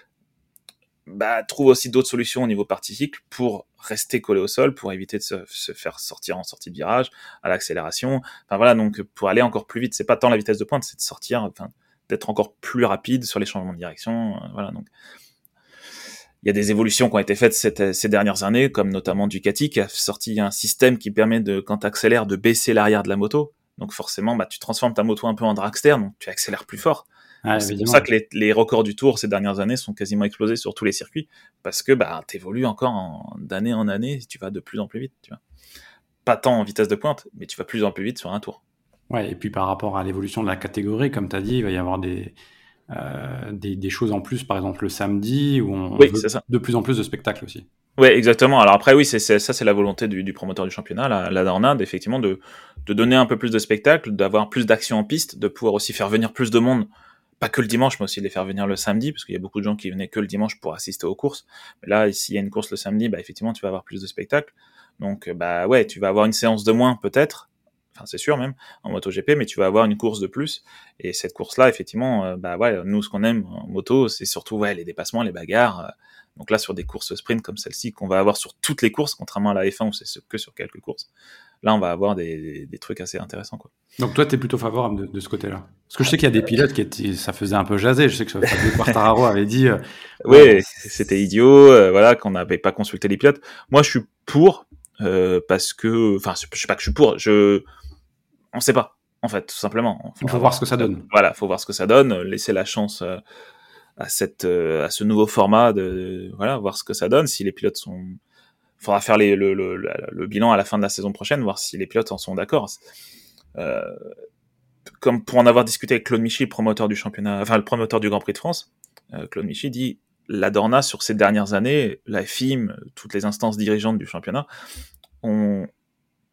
bah, trouvent aussi d'autres solutions au niveau partie cycle pour rester collé au sol, pour éviter de se, faire sortir en sortie de virage, à l'accélération. Enfin voilà, donc pour aller encore plus vite, c'est pas tant la vitesse de pointe, c'est de sortir, enfin, d'être encore plus rapide sur les changements de direction. Euh, voilà, donc il y a des évolutions qui ont été faites ces dernières années, comme notamment Ducati qui a sorti un système qui permet de, quand tu accélères, de baisser l'arrière de la moto. Donc forcément, bah, tu transformes ta moto un peu en dragster, donc tu accélères plus fort. Ah, c'est pour ça que les, records du Tour ces dernières années sont quasiment explosés sur tous les circuits, parce que bah, tu évolues encore d'année en année, tu vas de plus en plus vite. Tu vois. Pas tant en vitesse de pointe, mais tu vas plus en plus vite sur un tour. Ouais, et puis par rapport à l'évolution de la catégorie, comme tu as dit, il va y avoir des, euh, des, choses en plus, par exemple le samedi, où on oui, veut de plus en plus de spectacles aussi. Oui, exactement. Alors après, oui, c'est ça, c'est la volonté du, promoteur du championnat, la, la Dornade, effectivement, de, de donner un peu plus de spectacles, d'avoir plus d'action en piste, de pouvoir aussi faire venir plus de monde pas que le dimanche, mais aussi de les faire venir le samedi, parce qu'il y a beaucoup de gens qui venaient que le dimanche pour assister aux courses. Mais là, s'il y a une course le samedi, bah, effectivement, tu vas avoir plus de spectacles. Donc, bah ouais, tu vas avoir une séance de moins peut-être, enfin c'est sûr même, en MotoGP, mais tu vas avoir une course de plus. Et cette course-là, effectivement, euh, bah ouais, nous, ce qu'on aime en moto, c'est surtout ouais, les dépassements, les bagarres. Euh. donc là, sur des courses sprint comme celle-ci, qu'on va avoir sur toutes les courses, contrairement à la F1 où c'est que sur quelques courses, là, on va avoir des, trucs assez intéressants. Quoi. Donc toi, tu es plutôt favorable de, ce côté-là? Parce que je sais qu'il y a des pilotes qui étaient, ça faisait un peu jaser. Je sais que (laughs) Fabio Quartararo avait dit... Euh, oui, c'était idiot, euh, voilà, qu'on n'avait pas consulté les pilotes. Moi, je suis pour, euh, parce que... Enfin, je sais pas que je suis pour, je... On sait pas, en fait, tout simplement. Il faut voir ce que ça donne. Voilà, faut voir ce que ça donne, laisser la chance à, cette, à ce nouveau format, de, voilà, voir ce que ça donne, si les pilotes sont faudra faire les, le, le, le, bilan à la fin de la saison prochaine, voir si les pilotes en sont d'accord. Euh, comme pour en avoir discuté avec Claude Michy, promoteur du championnat, enfin le promoteur du Grand Prix de France, euh, Claude Michy dit la Dorna sur ces dernières années, la FIM, toutes les instances dirigeantes du championnat ont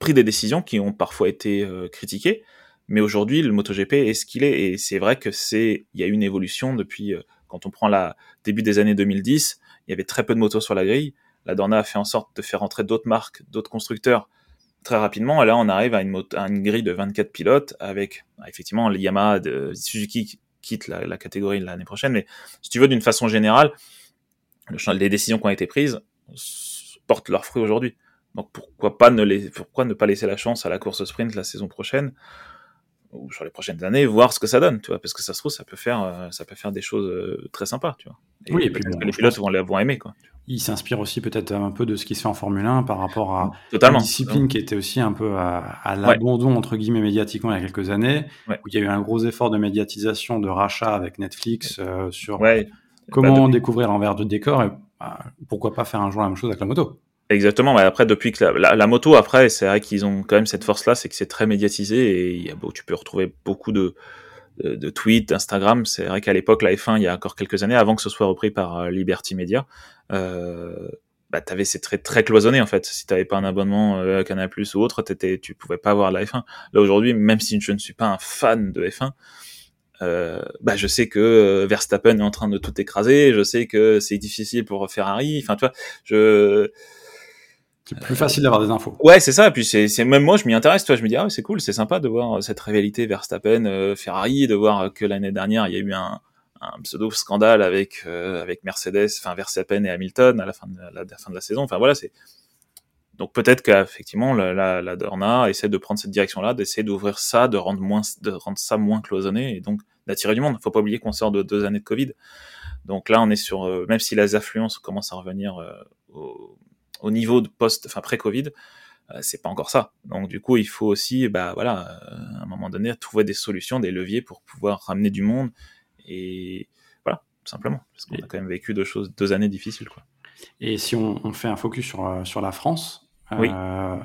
pris des décisions qui ont parfois été euh, critiquées, mais aujourd'hui le MotoGP est ce qu'il est et c'est vrai que c'est il y a une évolution depuis euh, quand on prend la début des années 2010, il y avait très peu de motos sur la grille la Dorna a fait en sorte de faire entrer d'autres marques, d'autres constructeurs très rapidement. Et là, on arrive à une, une grille de 24 pilotes avec, bah, effectivement, les Yamaha de Suzuki quitte la, catégorie l'année prochaine. Mais si tu veux, d'une façon générale, les décisions qui ont été prises portent leurs fruits aujourd'hui. Donc pourquoi pas ne les, pourquoi ne pas laisser la chance à la course sprint la saison prochaine ou sur les prochaines années, voir ce que ça donne, tu vois, parce que ça se trouve, ça peut faire, euh, ça peut faire des choses euh, très sympas, tu vois. oui, et puis les pilotes vont, vont aimer, quoi. Il s'inspire aussi peut-être un peu de ce qui se fait en Formule 1 par rapport à Totalement. une discipline qui était aussi un peu à, l'abandon entre guillemets médiatiquement il y a quelques années, où il y a eu un gros effort de médiatisation, de rachat avec Netflix euh, sur comment bah, découvrir l'envers du décor et bah, pourquoi pas faire un jour la même chose avec la moto. Exactement. Mais après, depuis que la, moto, après, c'est vrai qu'ils ont quand même cette force-là, c'est que c'est très médiatisé et tu peux retrouver beaucoup de, de, tweets, Instagram. C'est vrai qu'à l'époque, la F1, il y a encore quelques années, avant que ce soit repris par euh, Liberty Media, euh, bah, t'avais c'est très très cloisonné en fait. Si t'avais pas un abonnement euh, à Canal Plus ou autre, t'étais, tu pouvais pas voir la F1. Là aujourd'hui, même si je ne suis pas un fan de F1, euh, bah je sais que euh, Verstappen est en train de tout écraser. Je sais que c'est difficile pour Ferrari. Enfin, tu vois, je c'est plus facile d'avoir des infos. Ouais, c'est ça. Et puis c'est même moi, je m'y intéresse. Toi, je me dis ah c'est cool, c'est sympa de voir cette rivalité Verstappen euh, Ferrari, de voir que l'année dernière il y a eu un, un pseudo scandale avec euh, avec Mercedes, enfin Verstappen et Hamilton à la fin de la, saison. Enfin voilà, c'est donc peut-être qu'effectivement la, la, la, Dorna essaie de prendre cette direction-là, d'essayer d'ouvrir ça, de rendre moins, de rendre ça moins cloisonné et donc d'attirer du monde. Faut pas oublier qu'on sort de deux années de Covid. Donc là, on est sur, euh, même si les affluences commencent à revenir au niveau de post, enfin pré-Covid, euh, c'est pas encore ça. Donc du coup, il faut aussi, bah voilà, euh, à un moment donné, trouver des solutions, des leviers pour pouvoir ramener du monde et voilà, tout simplement, parce qu'on a quand même vécu deux choses, deux années difficiles, quoi. Et si on, fait un focus sur euh, sur la France, oui.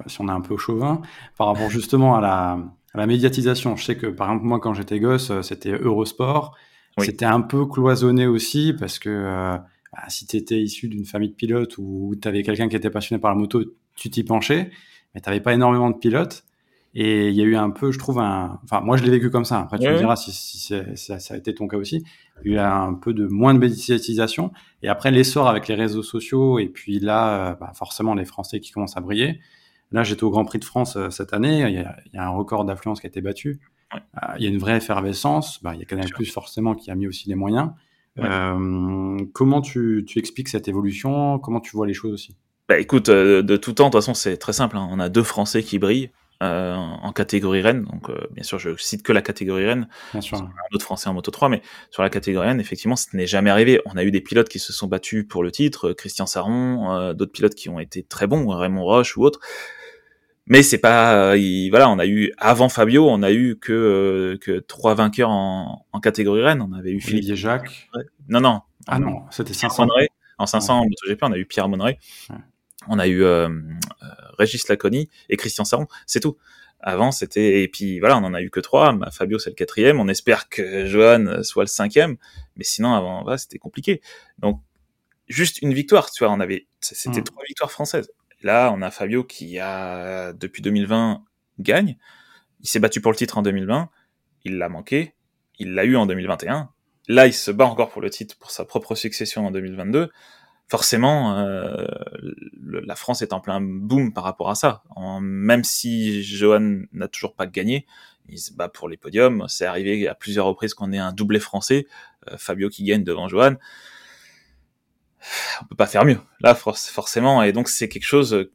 si on est un peu chauvin, par rapport justement à la, à la médiatisation, je sais que par exemple moi quand j'étais gosse, c'était Eurosport, c'était un peu cloisonné aussi parce que bah, si tu étais issu d'une famille de pilotes ou tu avais quelqu'un qui était passionné par la moto, tu t'y penchais, mais tu n'avais pas énormément de pilotes. Et il y a eu un peu, je trouve, un. Enfin, moi, je l'ai vécu comme ça. Après, tu me diras si, si ça, ça, a été ton cas aussi. Il y a eu un peu de moins de médiatisation. Et après, l'essor avec les réseaux sociaux, et puis là, bah, forcément, les Français qui commencent à briller. Là, j'étais au Grand Prix de France euh, cette année. Il y, a, il y a un record d'affluence qui a été battu. Ouais. Euh, il y a une vraie effervescence. Bah, il y a Canal Plus forcément qui a mis aussi les moyens. Ouais. Euh, comment tu, tu, expliques cette évolution? Comment tu vois les choses aussi? Bah, écoute, euh, de tout temps, de toute façon, c'est très simple. Hein. On a deux Français qui brillent euh, en catégorie Rennes. Donc, euh, bien sûr, je cite que la catégorie Rennes. Bien sûr. Un autre Français en Moto 3, mais sur la catégorie Rennes, effectivement, ce n'est jamais arrivé. On a eu des pilotes qui se sont battus pour le titre, Christian Saron, d'autres pilotes qui ont été très bons, Raymond Roche ou autres mais c'est pas il, voilà on a eu avant Fabio on a eu que euh, que trois vainqueurs en, en catégorie Rennes on avait eu Philippe Jacques. Non non. Ah non c'était 500 en 500 en MotoGP on a eu Pierre Monneray ouais. on a eu euh, euh, Régis Laconi et Christian Saron. C'est tout. Avant c'était et puis voilà on en a eu que trois. Fabio c'est le quatrième. On espère que Johan soit le cinquième. Mais sinon avant voilà, c'était compliqué. Donc juste une victoire tu vois on avait c'était mmh. trois victoires françaises Là, on a Fabio qui a, depuis 2020, gagne. Il s'est battu pour le titre en 2020. Il l'a manqué. Il l'a eu en 2021. Là, il se bat encore pour le titre pour sa propre succession en 2022. Forcément, euh, la France est en plein boom par rapport à ça. Même si Johan n'a toujours pas gagné, il se bat pour les podiums. C'est arrivé à plusieurs reprises qu'on ait un doublé français. Euh, Fabio qui gagne devant Johan on peut pas faire mieux. Là, forcément, et donc c'est quelque chose euh,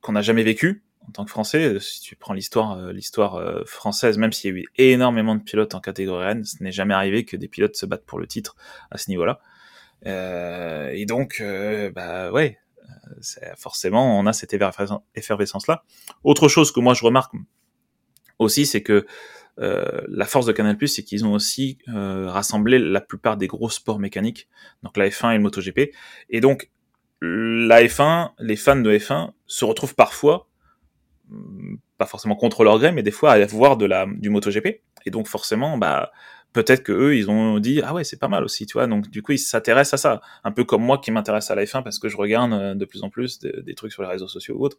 qu'on n'a jamais vécu en tant que Français. Si tu prends l'histoire, euh, l'histoire euh, française, même s'il y a eu énormément de pilotes en catégorie N, ce n'est jamais arrivé que des pilotes se battent pour le titre à ce niveau-là. Euh, et donc, euh, bah ouais, forcément, on a cette effervescence-là. Autre chose que moi je remarque aussi, c'est que euh, la force de Canal+, c'est qu'ils ont aussi euh, rassemblé la plupart des gros sports mécaniques, donc la F1 et le MotoGP. Et donc, la F1, les fans de F1 se retrouvent parfois, hmm, pas forcément contre leur gré, mais des fois à voir de la, du MotoGP. Et donc, forcément, bah, peut-être que eux, ils ont dit, ah ouais, c'est pas mal aussi, tu vois. Donc, du coup, ils s'intéressent à ça. Un peu comme moi qui m'intéresse à la F1 parce que je regarde euh, de plus en plus des trucs sur les réseaux sociaux ou autres.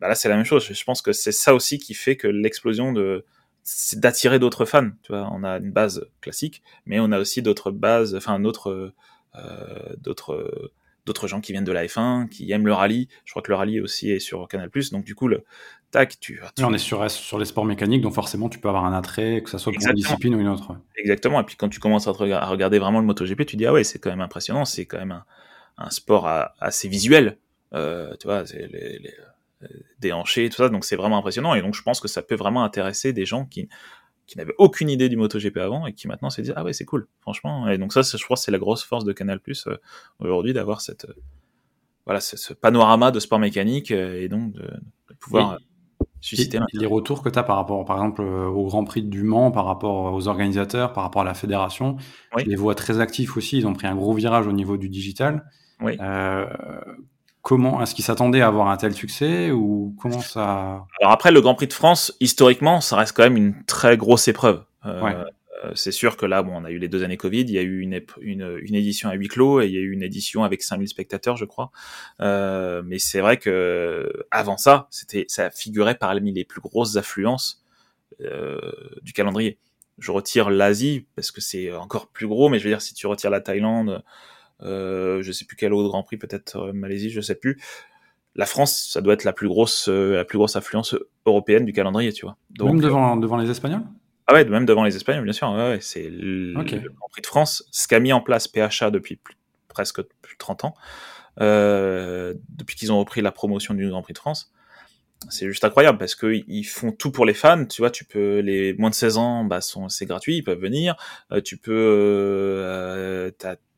Bah là, c'est la même chose. Je pense que c'est ça aussi qui fait que l'explosion de, c'est d'attirer d'autres fans. Tu vois, on a une base classique, mais on a aussi d'autres bases, enfin d'autres, euh, d'autres, d'autres gens qui viennent de la F1, qui aiment le rallye. Je crois que le rallye aussi est sur Canal+. Donc du coup, le tac, tu. tu... on est sur sur les sports mécaniques, donc forcément, tu peux avoir un attrait, que ça soit pour une discipline ou une autre. Exactement. Et puis quand tu commences à, à regarder vraiment le MotoGP, tu dis ah ouais, c'est quand même impressionnant. C'est quand même un, un sport assez visuel. Euh, tu vois, c'est les, les déhanché, tout ça. Donc c'est vraiment impressionnant. Et donc je pense que ça peut vraiment intéresser des gens qui, qui n'avaient aucune idée du MotoGP avant et qui maintenant se disent ah ouais c'est cool, franchement. Et donc ça, je crois, c'est la grosse force de Canal Plus euh, aujourd'hui d'avoir cette euh, voilà ce, ce, panorama de sport mécanique euh, et donc de, de pouvoir susciter les retours que tu as par rapport, par exemple, au Grand Prix du Mans, par rapport aux organisateurs, par rapport à la fédération. Oui. Je les vois très actifs aussi. Ils ont pris un gros virage au niveau du digital. Oui. Euh, comment est-ce qu'ils s'attendaient à avoir un tel succès ou comment ça Alors après le Grand Prix de France, historiquement, ça reste quand même une très grosse épreuve. Euh, ouais. euh, c'est sûr que là, bon, on a eu les deux années Covid, il y a eu une, une, une, édition à huis clos et il y a eu une édition avec 5000 spectateurs, je crois. Euh, mais c'est vrai que avant ça, c'était, ça figurait parmi les plus grosses affluences euh, du calendrier. Je retire l'Asie parce que c'est encore plus gros, mais je veux dire si tu retires la Thaïlande, euh, je sais plus quel autre Grand Prix, peut-être euh, Malaisie, je sais plus. La France, ça doit être la plus grosse, euh, la plus grosse affluence européenne du calendrier, tu vois. Donc, même devant, devant les Espagnols? Ah ouais, même devant les Espagnols, bien sûr. Ouais, ouais, c'est le, okay. le, Grand Prix de France, ce qu'a mis en place PHA depuis plus, presque plus de 30 ans, euh, depuis qu'ils ont repris la promotion du Grand Prix de France. C'est juste incroyable parce que ils font tout pour les fans. Tu vois, tu peux les moins de 16 ans, bah, sont c'est gratuit, ils peuvent venir. Euh, tu peux, euh,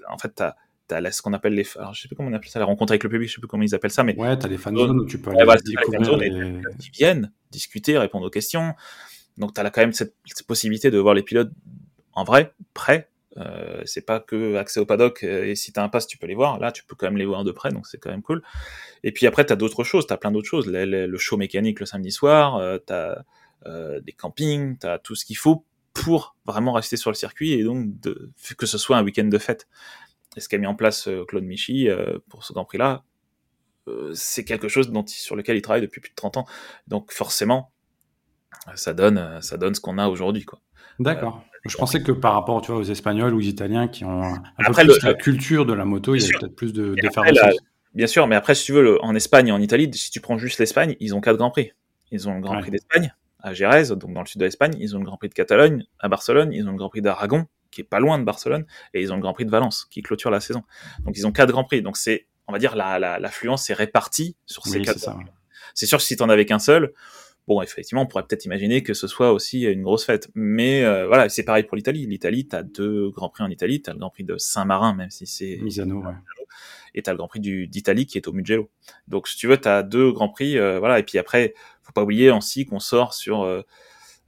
en fait, t'as t'as ce qu'on appelle les alors je sais plus comment on appelle ça la rencontre avec le public je sais plus comment ils appellent ça mais ouais t'as les fan zones où tu peux aller ouais, découvrir les, les... les qui viennent discuter répondre aux questions. Donc t'as là quand même cette, cette, possibilité de voir les pilotes en vrai près euh, c'est pas que accès au paddock euh, et si t'as un pass tu peux les voir. Là tu peux quand même les voir de près donc c'est quand même cool. Et puis après t'as d'autres choses t'as plein d'autres choses. Le, le, le, show mécanique le samedi soir euh, t'as euh, des campings t'as tout ce qu'il faut pour vraiment rester sur le circuit et donc de, que ce soit un week-end de fête et ce qu'a mis en place euh, Claude Michy euh, pour ce Grand Prix-là, euh, c'est quelque chose dont, sur lequel il travaille depuis plus de 30 ans. Donc forcément, ça donne, ça donne ce qu'on a aujourd'hui, quoi. D'accord. je pensais que par rapport, tu vois, aux Espagnols ou aux Italiens qui ont un après, peu plus la culture de la moto, il y a peut-être plus de différences. Bien sûr, mais après, si tu veux, en Espagne et en Italie, si tu prends juste l'Espagne, ils ont quatre grands prix. Ils ont le Grand Prix d'Espagne à Jerez, donc dans le sud de l'Espagne. Ils ont le Grand Prix de Catalogne à Barcelone. Ils ont le Grand Prix d'Aragon, qui est pas loin de Barcelone, et ils ont le Grand Prix de Valence, qui clôture la saison. Donc ils ont quatre Grands Prix. Donc c'est, on va dire, l'affluence la, est répartie sur ces quatre. C'est sûr que si t'en avais qu'un seul, bon, effectivement, on pourrait peut-être imaginer que ce soit aussi une grosse fête. Mais euh, voilà, c'est pareil pour l'Italie. L'Italie, t'as deux Grands Prix en Italie. T'as le Grand Prix de Saint-Marin, même si c'est Misano, ouais et t'as le Grand Prix d'Italie qui est au Mugello. Donc si tu veux, t'as deux Grands Prix, euh, voilà. Et puis après, faut pas oublier aussi qu'on sort sur, euh,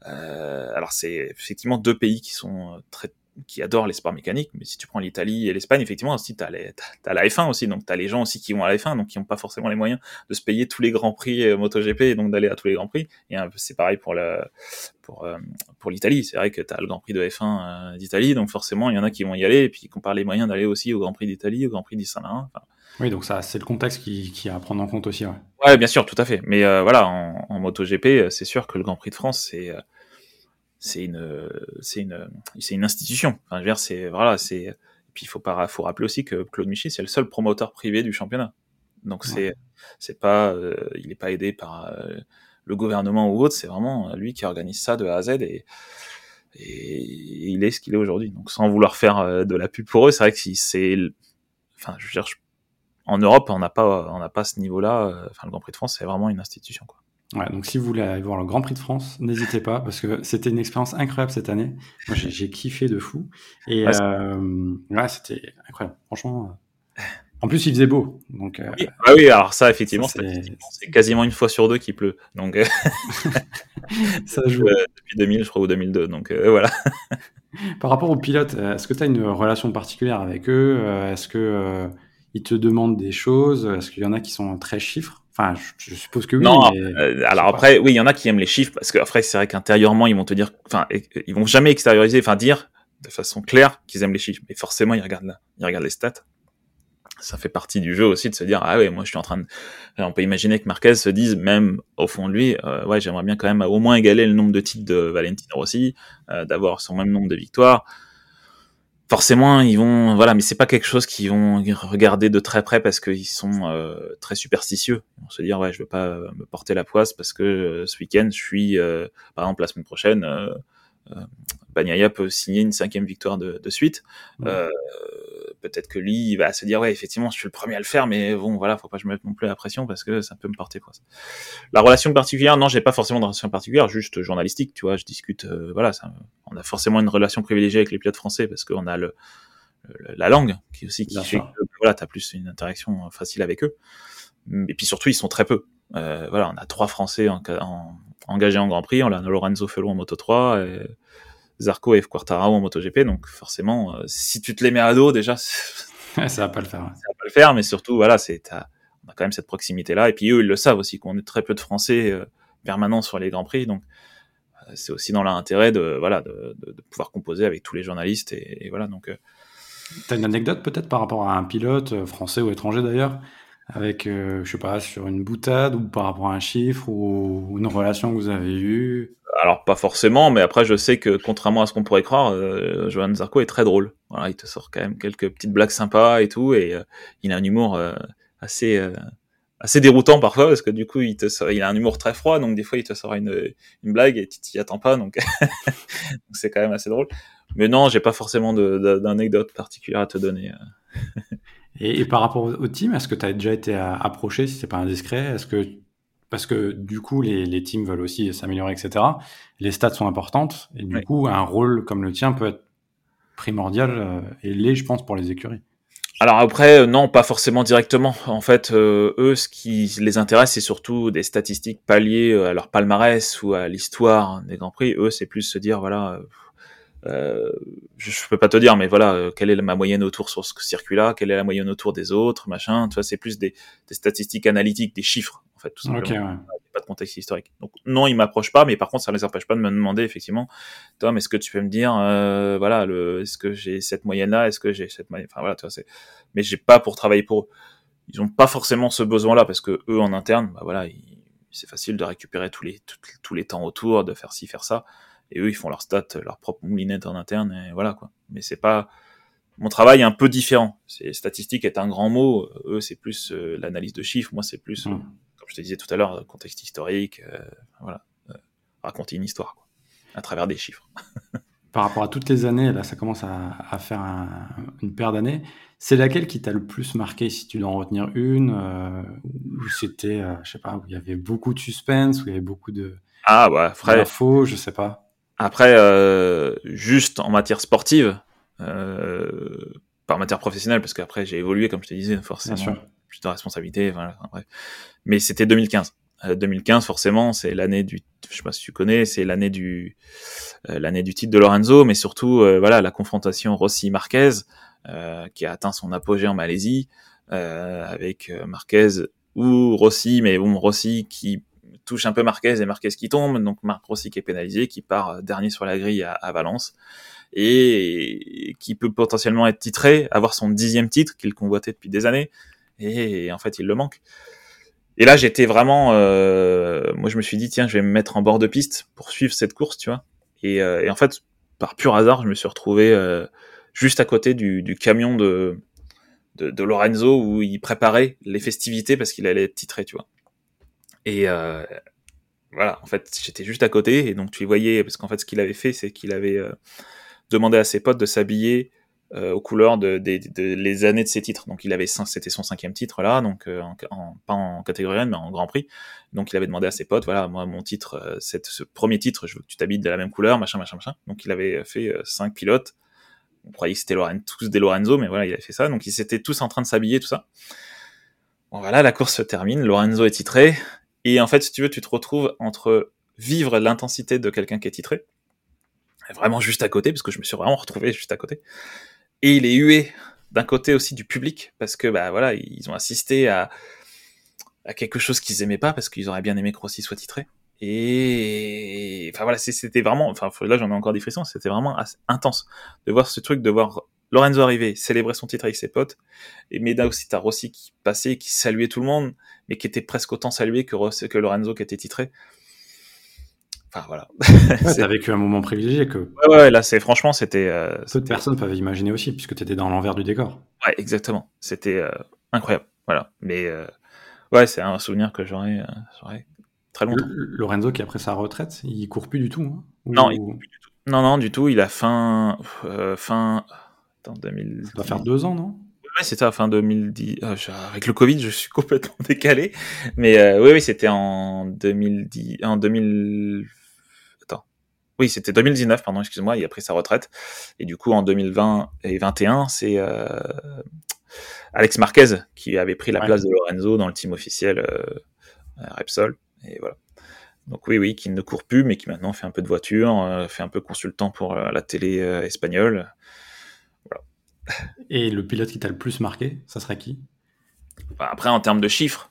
euh, alors c'est effectivement deux pays qui sont très qui adorent les sports mécaniques, mais si tu prends l'Italie et l'Espagne, effectivement, aussi, les, t'as, la F1 aussi, donc t'as les gens aussi qui vont à la F1, donc qui n'ont pas forcément les moyens de se payer tous les grands prix euh, MotoGP et donc d'aller à tous les grands prix. Et c'est pareil pour le, pour, euh, pour l'Italie. C'est vrai que t'as le Grand Prix de F1 euh, d'Italie, donc forcément, il y en a qui vont y aller et puis qui n'ont pas les moyens d'aller aussi au Grand Prix d'Italie, au Grand Prix d'Issain-Marin. oui, donc ça, c'est le contexte qui, qui a à prendre en compte aussi. Ouais, ouais bien sûr, tout à fait. Mais voilà, en, en MotoGP, c'est sûr que le Grand Prix de France, c'est c'est une c'est une c'est une institution. Enfin, je veux dire, c'est voilà, c'est puis il faut pas faut rappeler aussi que Claude Michy c'est le seul promoteur privé du championnat. Donc c'est c'est pas euh, il est pas aidé par euh, le gouvernement ou autre, c'est vraiment lui qui organise ça de A à Z et et il est ce qu'il est aujourd'hui. Donc sans vouloir faire euh, de la pub pour eux, c'est vrai que si c'est enfin je dire en Europe, on n'a pas on n'a pas ce niveau-là, enfin le Grand Prix de France, c'est vraiment une institution quoi. Ouais, donc si vous voulez aller voir le Grand Prix de France, n'hésitez pas parce que c'était une expérience incroyable cette année. Moi, j'ai kiffé de fou. Et ouais, euh, ouais c'était incroyable. Franchement. Euh, en plus, il faisait beau. Donc, euh, oui. Ah oui, alors ça, effectivement, c'est quasiment une fois sur deux qu'il pleut. Donc, (laughs) ça joue. depuis 2000, je crois, ou 2002. Donc, voilà. (laughs) Par rapport aux pilotes, est-ce que tu as une relation particulière avec eux? Est-ce que ils te demandent des choses? Est-ce qu'il y en a qui sont très chiffres? Enfin, je, suppose que oui. Non, euh, alors après, oui, il y en a qui aiment les chiffres parce qu'après, c'est vrai qu'intérieurement, ils vont te dire, enfin, ils vont jamais extérioriser, enfin, dire de façon claire qu'ils aiment les chiffres. Mais forcément, ils regardent là, ils regardent les stats. Ça fait partie du jeu aussi de se dire, ah ouais, moi, je suis en train de, on peut imaginer que Marquez se dise, même au fond de lui, euh, ouais, j'aimerais bien quand même au moins égaler le nombre de titres de Valentino Rossi, euh, d'avoir son même nombre de victoires forcément ils vont voilà mais c'est pas quelque chose qu'ils vont regarder de très près parce qu'ils sont euh, très superstitieux ils vont se dire ouais je veux pas me porter la poisse parce que euh, ce week-end je suis euh, par exemple la semaine prochaine Bagnaia peut signer une cinquième victoire de, de suite. Euh, peut-être que lui, il va se dire, ouais, effectivement, je suis le premier à le faire, mais bon, voilà, faut pas que je me mette non plus la pression parce que ça peut me porter quoi. La relation particulière, non, j'ai pas forcément de relation particulière, juste journalistique, tu vois, je discute, euh, voilà, ça, on a forcément une relation privilégiée avec les pilotes français parce qu'on a le, la langue qui aussi qui fait que voilà, t'as plus une interaction facile avec eux. Et puis surtout, ils sont très peu. Euh, voilà, on a trois Français en, en, engagés en Grand Prix, on a Lorenzo Felon en Moto 3. Et, Zarco et Quartararo en MotoGP, donc forcément, euh, si tu te les mets à dos, déjà, (laughs) ça va pas le faire. Ça va pas le faire, mais surtout, voilà, c'est, on a quand même cette proximité-là, et puis eux, ils le savent aussi qu'on est très peu de Français euh, permanents sur les grands prix, donc euh, c'est aussi dans leur intérêt de, voilà, de, de, pouvoir composer avec tous les journalistes, et, voilà, donc. T'as une anecdote peut-être par rapport à un pilote français ou étranger d'ailleurs? Avec, je sais pas, sur une boutade ou par rapport à un chiffre ou une relation que vous avez eue? Alors pas forcément, mais après je sais que contrairement à ce qu'on pourrait croire, euh, Johan Zarco est très drôle. Voilà, il te sort quand même quelques petites blagues sympas et tout, et euh, il a un humour euh, assez euh, assez déroutant parfois parce que du coup il te sort, il a un humour très froid, donc des fois il te sort une, une blague et tu t'y attends pas, donc (laughs) c'est quand même assez drôle. Mais non, j'ai pas forcément d'anecdote particulière à te donner. Et, et, par rapport au team, est-ce que tu as déjà été approché, si c'est pas indiscret, est-ce que parce que du coup, les, les teams veulent aussi s'améliorer, etc. Les stats sont importantes, et du coup, un rôle comme le tien peut être primordial euh, et l'est, je pense, pour les écuries. Alors après, euh, non, pas forcément directement. En fait, euh, eux, ce qui les intéresse, c'est surtout des statistiques pas liées à leur palmarès ou à l'histoire des grands prix. Eux, c'est plus se dire, voilà, euh, je, je, peux pas te dire, mais voilà, quelle est ma moyenne autour sur ce circuit-là, quelle est la moyenne autour des autres, machin. Tu vois, c'est plus des, des statistiques analytiques, des chiffres en fait, tout simplement. Pas de contexte historique. Donc non, ils m'approchent pas, mais par contre, ça ne les empêche pas de me demander effectivement, Tom, est-ce que tu peux me dire, euh, voilà, le, est-ce que j'ai cette moyenne-là, est-ce que j'ai cette moyenne, enfin voilà, tu vois, c'est, mais j'ai pas pour travailler pour eux. Ils ont pas forcément ce besoin-là parce que eux en interne, bah voilà, ils, c'est facile de récupérer tous les, tous les temps autour, de faire ci, faire ça. Et eux, ils font leurs stats, leur propre moulinette en interne, et voilà, quoi. Mais c'est pas, mon travail est un peu différent. C'est statistique est un grand mot. Eux, c'est plus euh, l'analyse de chiffres. Moi, c'est plus, mmh. comme je te disais tout à l'heure, contexte historique. Euh, voilà, euh, raconter une histoire quoi, à travers des chiffres. (laughs) Par rapport à toutes les années, là, ça commence à, faire une paire d'années. C'est laquelle qui t'a le plus marqué, si tu dois en retenir une, où c'était, je sais pas, où il y avait beaucoup de suspense, où il y avait beaucoup de ah bah, d'infos, je sais pas. Après, juste en matière sportive, euh, par matière professionnelle, parce qu'après j'ai évolué, comme je te disais, forcément, plus de responsabilités, voilà, bref. Mais c'était 2015. 2015, euh, forcément, c'est l'année du, je sais pas si tu connais, c'est l'année du, euh, l'année du titre de Lorenzo, mais surtout, voilà, la confrontation Rossi-Marquez, qui a atteint son apogée en Malaisie, avec Marquez ou Rossi, mais bon, Rossi qui touche un peu Marquez et Marquez qui tombe, donc Marc Rossi qui est pénalisé, qui part dernier sur la grille à, à Valence et qui peut potentiellement être titré, avoir son dixième titre qu'il convoitait depuis des années, et en fait il le manque. Et là j'étais vraiment, euh, moi je me suis dit tiens je vais me mettre en bord de piste pour suivre cette course, tu vois. Et, euh, et en fait par pur hasard je me suis retrouvé euh, juste à côté du, du camion de, de, de Lorenzo où il préparait les festivités parce qu'il allait être titré, tu vois. Et euh, voilà, en fait, j'étais juste à côté et donc tu voyais parce qu'en fait, ce qu'il avait fait, c'est qu'il avait euh, demandait à ses potes de s'habiller euh, aux couleurs de, les années de ses titres. Donc il avait c'était son cinquième titre là, donc euh, en, pas en catégorie 1 mais en Grand Prix. Donc il avait demandé à ses potes, voilà, moi mon titre, euh, cette, ce premier titre, je veux que tu t'habilles de la même couleur, machin, machin, machin. Donc il avait fait cinq pilotes. On croyait que c'était tous des Lorenzo, mais voilà, il avait fait ça. Donc ils étaient tous en train de s'habiller, tout ça. Bon voilà, la course se termine, Lorenzo est titré, et en fait, si tu veux, tu te retrouves entre vivre l'intensité de quelqu'un qui est titré, vraiment juste à côté, parce que je me suis vraiment retrouvé juste à côté. Et il est hué d'un côté aussi du public, parce que bah voilà, ils ont assisté à, à quelque chose qu'ils aimaient pas, parce qu'ils auraient bien aimé que Rossi soit titré. Et enfin voilà, c'était vraiment, enfin là j'en ai encore des frissons, c'était vraiment intense de voir ce truc, de voir Lorenzo arriver, célébrer son titre avec ses potes, et mais là aussi t'as Rossi qui passait, qui saluait tout le monde, mais qui était presque autant salué que, que Lorenzo qui était titré. Enfin voilà. (laughs) T'as vécu un moment privilégié que. Ouais, ouais là c'est franchement c'était. Euh, Peu de personnes peuvent imaginer aussi puisque tu étais dans l'envers du décor. Ouais, exactement. C'était euh, incroyable. Voilà. Mais euh, ouais, c'est un souvenir que j'aurais très longtemps. Lorenzo qui après sa retraite, il court plus du tout. Hein, non, il court plus du tout. Non, non, du tout. Il a fin fin. Attends, 2000. Ça va faire deux ans, non? Ouais, c'était à fin 2010. avec le Covid, je suis (laughs) complètement décalé. Mais oui, oui, c'était en 2010, en 2000, oui, c'était 2019, pardon, excuse-moi, il a pris sa retraite. Et du coup, en 2020 et 2021, c'est euh, Alex Marquez qui avait pris la place de Lorenzo dans le team officiel euh, Repsol. Et voilà. Donc oui, oui, qui ne court plus, mais qui maintenant fait un peu de voiture, euh, fait un peu consultant pour la télé espagnole. Et le pilote qui t'a le plus marqué, ça serait qui? Bah, Après, en termes de chiffres.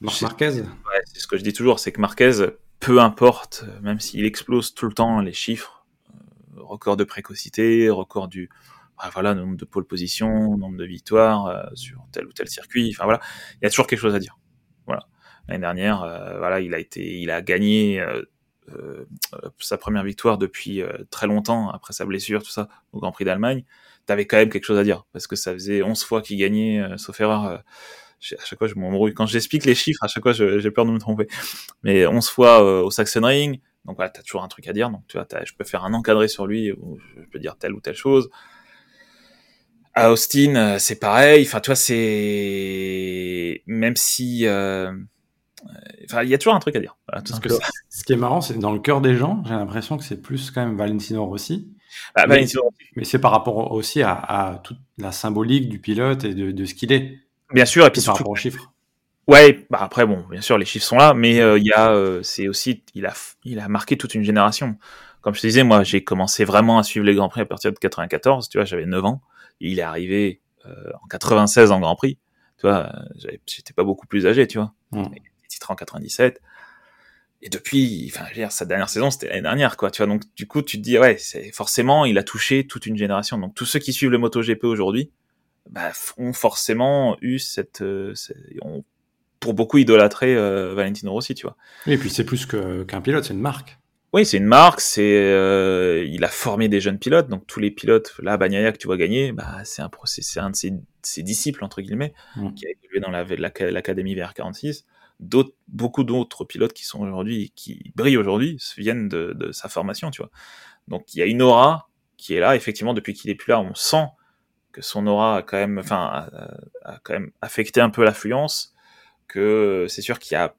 Marquez? Ouais, C'est ce que je dis toujours, c'est que Marquez, peu importe, même s'il explose tout le temps les chiffres, euh, record de précocité, record du bah, voilà nombre de pole position, nombre de victoires euh, sur tel ou tel circuit, enfin voilà, il y a toujours quelque chose à dire. Voilà. L'année dernière, euh, voilà, il a été, il a gagné sa première victoire depuis très longtemps après sa blessure, tout ça, au Grand Prix d'Allemagne. T'avais quand même quelque chose à dire parce que ça faisait 11 fois qu'il gagnait, sauf erreur à chaque fois je m'embrouille. Quand j'explique les chiffres, à chaque fois j'ai peur de me tromper. Mais 11 fois euh, au Saxon Ring, donc voilà, t'as toujours un truc à dire. Donc tu vois, je peux faire un encadré sur lui où je peux dire telle ou telle chose. À Austin, euh, c'est pareil. Enfin, tu vois, c'est même si, euh, enfin, il y a toujours un truc à dire. ce qui est marrant, c'est dans le cœur des gens, j'ai l'impression que c'est plus quand même Valentino Rossi. Bah, mais, c'est par rapport aussi à, toute la symbolique du pilote et de, de ce qu'il est. Bien sûr, et puis par rapport aux chiffres. Ouais, bah après bon, bien sûr les chiffres sont là, mais euh, il y a, euh, c'est aussi, il a, il a marqué toute une génération. Comme je te disais, moi j'ai commencé vraiment à suivre les grands prix à partir de 94. Tu vois, j'avais 9 ans. il est arrivé euh, en 96 en Grand Prix. Tu vois, j'étais pas beaucoup plus âgé, tu vois. Mmh. Il est titré en 97. Et depuis, enfin, je veux dire, sa dernière saison, c'était l'année dernière, quoi. Tu vois, donc du coup, tu te dis, ouais, c'est forcément, il a touché toute une génération. Donc tous ceux qui suivent le MotoGP aujourd'hui, bah, ont forcément eu cette, euh, ont pour beaucoup idolâtrer Valentino Rossi, tu vois. Et puis c'est plus qu'un pilote, c'est une marque. Oui, c'est une marque. C'est, euh, il a formé des jeunes pilotes, donc tous les pilotes, là, Bagnaia que tu vois gagner, bah, c'est un c'est un de ses, disciples entre guillemets, mm. qui a évolué dans l'académie VR46. D'autres, beaucoup d'autres pilotes qui sont aujourd'hui, qui brillent aujourd'hui, viennent de, sa formation, tu vois. Donc il y a une aura qui est là. Effectivement, depuis qu'il est plus là, on sent que son aura a quand même, enfin, a, quand même affecté un peu l'affluence. Que c'est sûr qu'il y a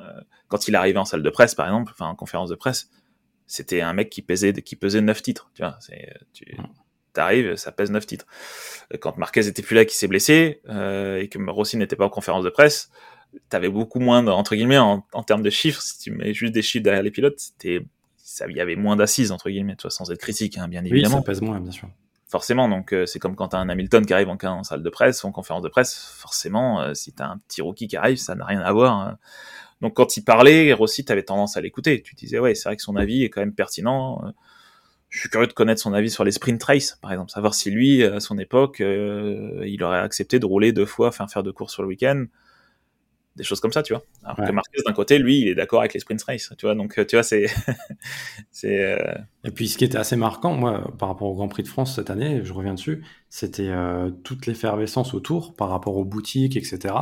euh, quand il est arrivé en salle de presse, par exemple, enfin en conférence de presse, c'était un mec qui pesait, qui pesait 9 titres. Tu vois, c'est, tu arrives, ça pèse 9 titres. Quand Marquez était plus là, qui s'est blessé, euh, et que Rossi n'était pas en conférence de presse, t'avais beaucoup moins, entre guillemets, en, termes de chiffres, si tu mets juste des chiffres derrière les pilotes, c'était, ça, il y avait moins d'assises, entre guillemets, tu vois, sans être critique, hein, bien évidemment. Oui, ça pèse moins, bien sûr. Forcément, donc euh, c'est comme quand t'as un Hamilton qui arrive en, en, salle de presse ou en conférence de presse, forcément, euh, si t'as un petit rookie qui arrive, ça n'a rien à voir. Hein. Donc quand il parlait, Rossi, tu avais tendance à l'écouter. Tu disais, ouais, c'est vrai que son avis est quand même pertinent. Je suis curieux de connaître son avis sur les sprint race, par exemple. Savoir si lui, à son époque, euh, il aurait accepté de rouler deux fois, enfin faire deux courses sur le week-end. Des choses comme ça, tu vois. Alors que Marquez, d'un côté, lui, il est d'accord avec les sprint race, tu vois. Donc, tu vois, c'est... (laughs) c'est euh, Et puis, ce qui était assez marquant, moi, par rapport au Grand Prix de France cette année, je reviens dessus, c'était euh, toute l'effervescence autour par rapport aux boutiques, etc.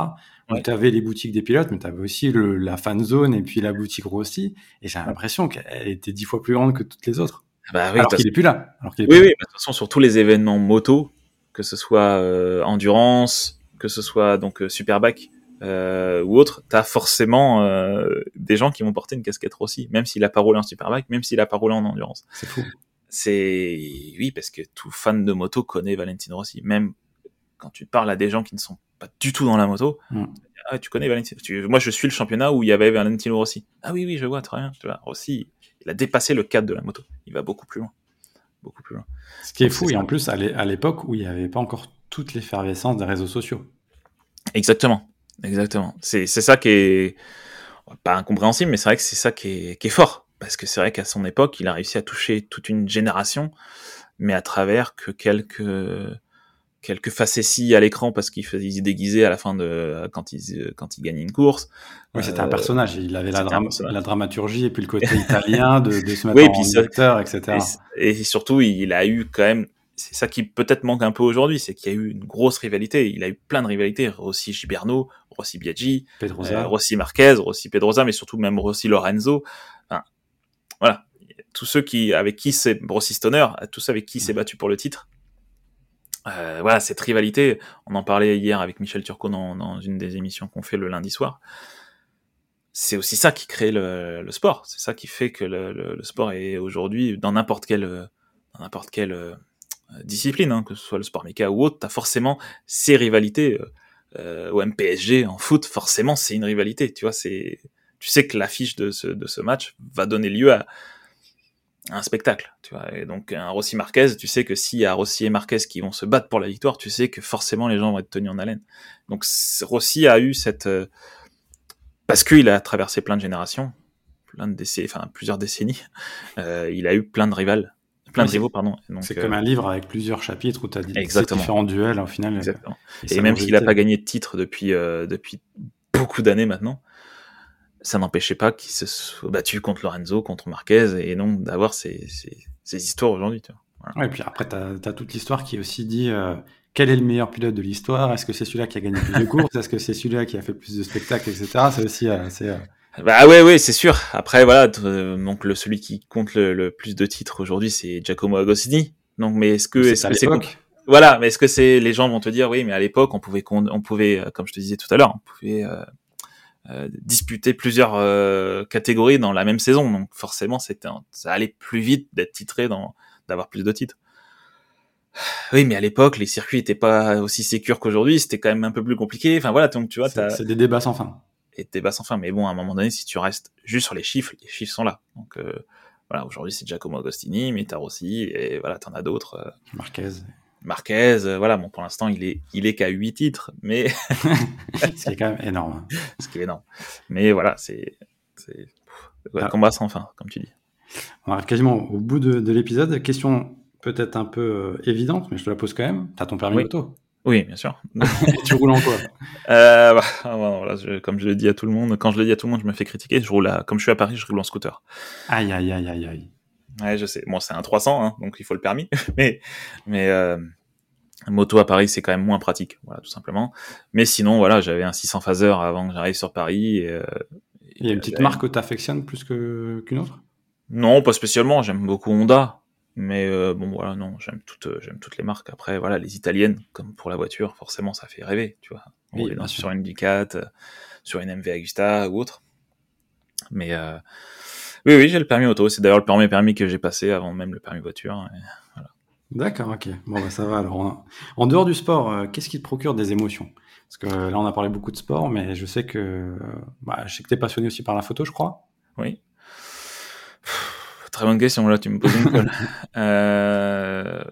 Tu avais les boutiques des pilotes, mais tu avais aussi le, la fan zone et puis la boutique Rossi. Et j'ai l'impression qu'elle était dix fois plus grande que toutes les autres. Bah oui, alors qu'il est plus là. Alors oui, oui, de toute façon, sur tous les événements moto, que ce soit euh, endurance, que ce soit donc euh, Superbike euh, ou autre, tu as forcément euh, des gens qui vont porter une casquette Rossi, même s'il a pas roulé en Superbike, même s'il a pas roulé en endurance. C'est fou. C'est oui, parce que tout fan de moto connaît Valentino Rossi. Même quand tu parles à des gens qui ne sont pas du tout dans la moto. Mm. Ah, tu connais Valentino. Moi, je suis le championnat où il y avait Valentino Rossi. Ah oui, oui, je vois très bien. Tu vois, Rossi, il a dépassé le cadre de la moto. Il va beaucoup plus loin. Beaucoup plus loin. Ce qui est fou, et en plus, à l'époque où il n'y avait pas encore toute l'effervescence des réseaux sociaux. Exactement. Exactement. C'est ça qui est pas incompréhensible, mais c'est vrai que c'est ça qui est, qui est fort. Parce que c'est vrai qu'à son époque, il a réussi à toucher toute une génération, mais à travers que quelques quelques facéties à l'écran parce qu'il faisait déguisé à la fin de quand il quand il gagnait une course. Oui, c'était un personnage. Il avait la, la, dramaturgie et puis le côté (laughs) italien de, de se mettre en acteur, etc. Et, surtout, il a eu quand même. C'est ça qui peut-être manque un peu aujourd'hui, c'est qu'il y a eu une grosse rivalité. Il a eu plein de rivalités. Rossi Giberno, Rossi Biaggi, euh, Rossi Marquez, Rossi Pedrosa, mais surtout même Rossi Lorenzo. Enfin, voilà. Tous ceux qui, avec qui c'est Rossi Stoner, tous ceux avec qui s'est battu pour le titre euh, voilà, cette rivalité, on en parlait hier avec Michel Turcot dans, une des émissions qu'on fait le lundi soir. C'est aussi ça qui crée le, sport. C'est ça qui fait que le, sport est aujourd'hui dans n'importe quelle, n'importe quelle euh, discipline, hein, que ce soit le sport méca ou autre, t'as forcément ces rivalités. Euh, au MPSG en foot, forcément, c'est une rivalité. Tu vois, c'est, tu sais que l'affiche de ce, de ce match va donner lieu à, un spectacle, tu vois. Et donc un Rossi Marquez, tu sais que s'il y a Rossi et Marquez qui vont se battre pour la victoire, tu sais que forcément les gens vont être tenus en haleine. Donc Rossi a eu cette euh, parce qu'il a traversé plein de générations, plein de décennies, enfin plusieurs décennies, euh, il a eu plein de rivales, plein de rivaux, pardon. C'est comme un euh, livre avec plusieurs chapitres où tu as différents duels au final. Exactement. Et, même s'il n'a pas gagné de titre depuis depuis beaucoup d'années maintenant, ça n'empêchait pas qu'il se soit battu contre Lorenzo, contre Marquez, et donc d'avoir ces, ces, histoires aujourd'hui. Voilà. Ouais, et puis après, tu as, toute l'histoire qui aussi dit euh, quel est le meilleur pilote de l'histoire? Est-ce que c'est celui-là qui a gagné plus de courses? Est-ce que c'est celui-là qui a fait plus de spectacles, etc. C'est aussi euh, c'est, euh, Bah ouais, ouais, c'est sûr. Après, voilà, donc le, celui qui compte le, plus de titres aujourd'hui, c'est Giacomo Agostini. Donc, mais est-ce que c'est -ce que voilà, mais est-ce que c'est les gens vont te dire oui, mais à l'époque on pouvait on pouvait comme je te disais tout à l'heure, on pouvait euh, disputer plusieurs euh, catégories dans la même saison. Donc forcément, c'était ça allait plus vite d'être titré, dans, d'avoir plus de titres. Oui, mais à l'époque, les circuits étaient pas aussi sécures qu'aujourd'hui. C'était quand même un peu plus compliqué. Enfin voilà, donc tu vois, c'est des débats sans fin. Et des débats sans fin. Mais bon, à un moment donné, si tu restes juste sur les chiffres, les chiffres sont là. Donc euh, voilà, aujourd'hui c'est Giacomo Agostini, mais t'as aussi, et voilà, t'en as d'autres. Marquez. Marquez, euh, voilà, bon, pour l'instant, il est, il est qu'à 8 titres, mais. (laughs) Ce qui est quand même énorme. (laughs) Ce qui est énorme. Mais voilà, c'est, c'est, ah. combat sans fin, comme tu dis. On arrive quasiment au bout de, de l'épisode. Question peut-être un peu euh, évidente, mais je te la pose quand même. T'as ton permis auto Oui, bien sûr. Et (laughs) tu roules en quoi? Euh, bah, ah, voilà, je, Comme je le dis à tout le monde, quand je le dis à tout le monde, je me fais critiquer. Je roule à, comme je suis à Paris, je roule en scooter. Aïe, aïe, aïe, aïe, aïe. Ouais, je sais. Bon, c'est un 300, hein, donc il faut le permis. (laughs) mais, mais euh, moto à Paris, c'est quand même moins pratique, voilà, tout simplement. Mais sinon, voilà, j'avais un 600 phaser avant que j'arrive sur Paris. Et, euh, il y a une petite marque que tu affectionnes plus qu'une autre? Non, pas spécialement. J'aime beaucoup Honda. Mais euh, bon, voilà, non, j'aime toutes, euh, j'aime toutes les marques. Après, voilà, les italiennes, comme pour la voiture, forcément, ça fait rêver, tu vois. On est sur une Ducat, euh, sur une MV Agusta ou autre. Mais euh, oui, oui, j'ai le permis auto. C'est d'ailleurs le premier permis que j'ai passé avant même le permis voiture. Voilà. D'accord, ok. Bon, bah, ça va. Alors, en dehors du sport, qu'est-ce qui te procure des émotions? Parce que là, on a parlé beaucoup de sport, mais je sais que, bah, je sais que t'es passionné aussi par la photo, je crois. Oui. Très bonne question, là, tu me poses une colle. (laughs) euh,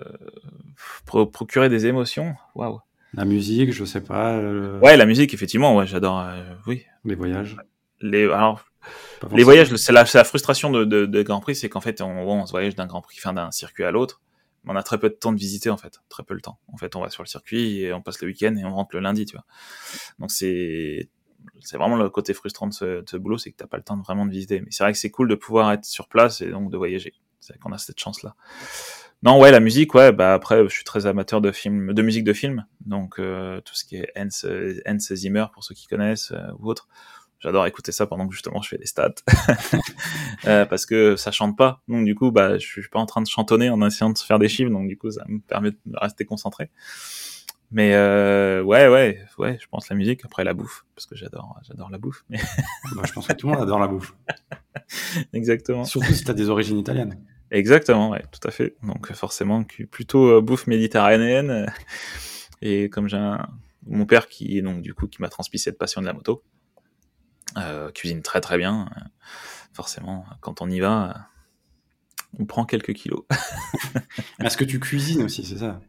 procurer des émotions, waouh. La musique, je sais pas. Euh, ouais, la musique, effectivement, ouais, j'adore. Euh, oui. Les voyages. Les, alors, les voyages, c'est la, la, frustration de, de, de Grand Prix, c'est qu'en fait, on, on se voyage d'un Grand Prix, fin d'un circuit à l'autre. Mais on a très peu de temps de visiter, en fait. Très peu le temps. En fait, on va sur le circuit et on passe le week-end et on rentre le lundi, tu vois. Donc, c'est c'est vraiment le côté frustrant de ce, boulot, c'est que t'as pas le temps de vraiment de visiter. Mais c'est vrai que c'est cool de pouvoir être sur place et donc de voyager. C'est vrai qu'on a cette chance-là. Non, ouais, la musique, ouais, bah après, je suis très amateur de films, de musique de film, donc euh, tout ce qui est Hans, Hans Zimmer pour ceux qui connaissent euh, ou autre. J'adore écouter ça pendant que justement je fais des stats, (laughs) euh, parce que ça chante pas. Donc du coup, bah, je suis pas en train de chantonner en essayant de se faire des chiffres, donc du coup, ça me permet de rester concentré. Mais euh, ouais, ouais, ouais, je pense la musique. Après la bouffe, parce que j'adore, j'adore la bouffe. Mais... (laughs) Bah, je pense que tout le monde adore la bouffe. (laughs) Exactement. Surtout si tu as des origines italiennes. Exactement, ouais, tout à fait. Donc forcément, plutôt euh, bouffe méditerranéenne. et comme j'ai un... mon père qui donc du coup qui m'a transmis cette passion de la moto, euh, cuisine très très bien. forcément, quand on y va, on prend quelques kilos. (laughs) Est-ce que tu cuisines aussi, c'est ça?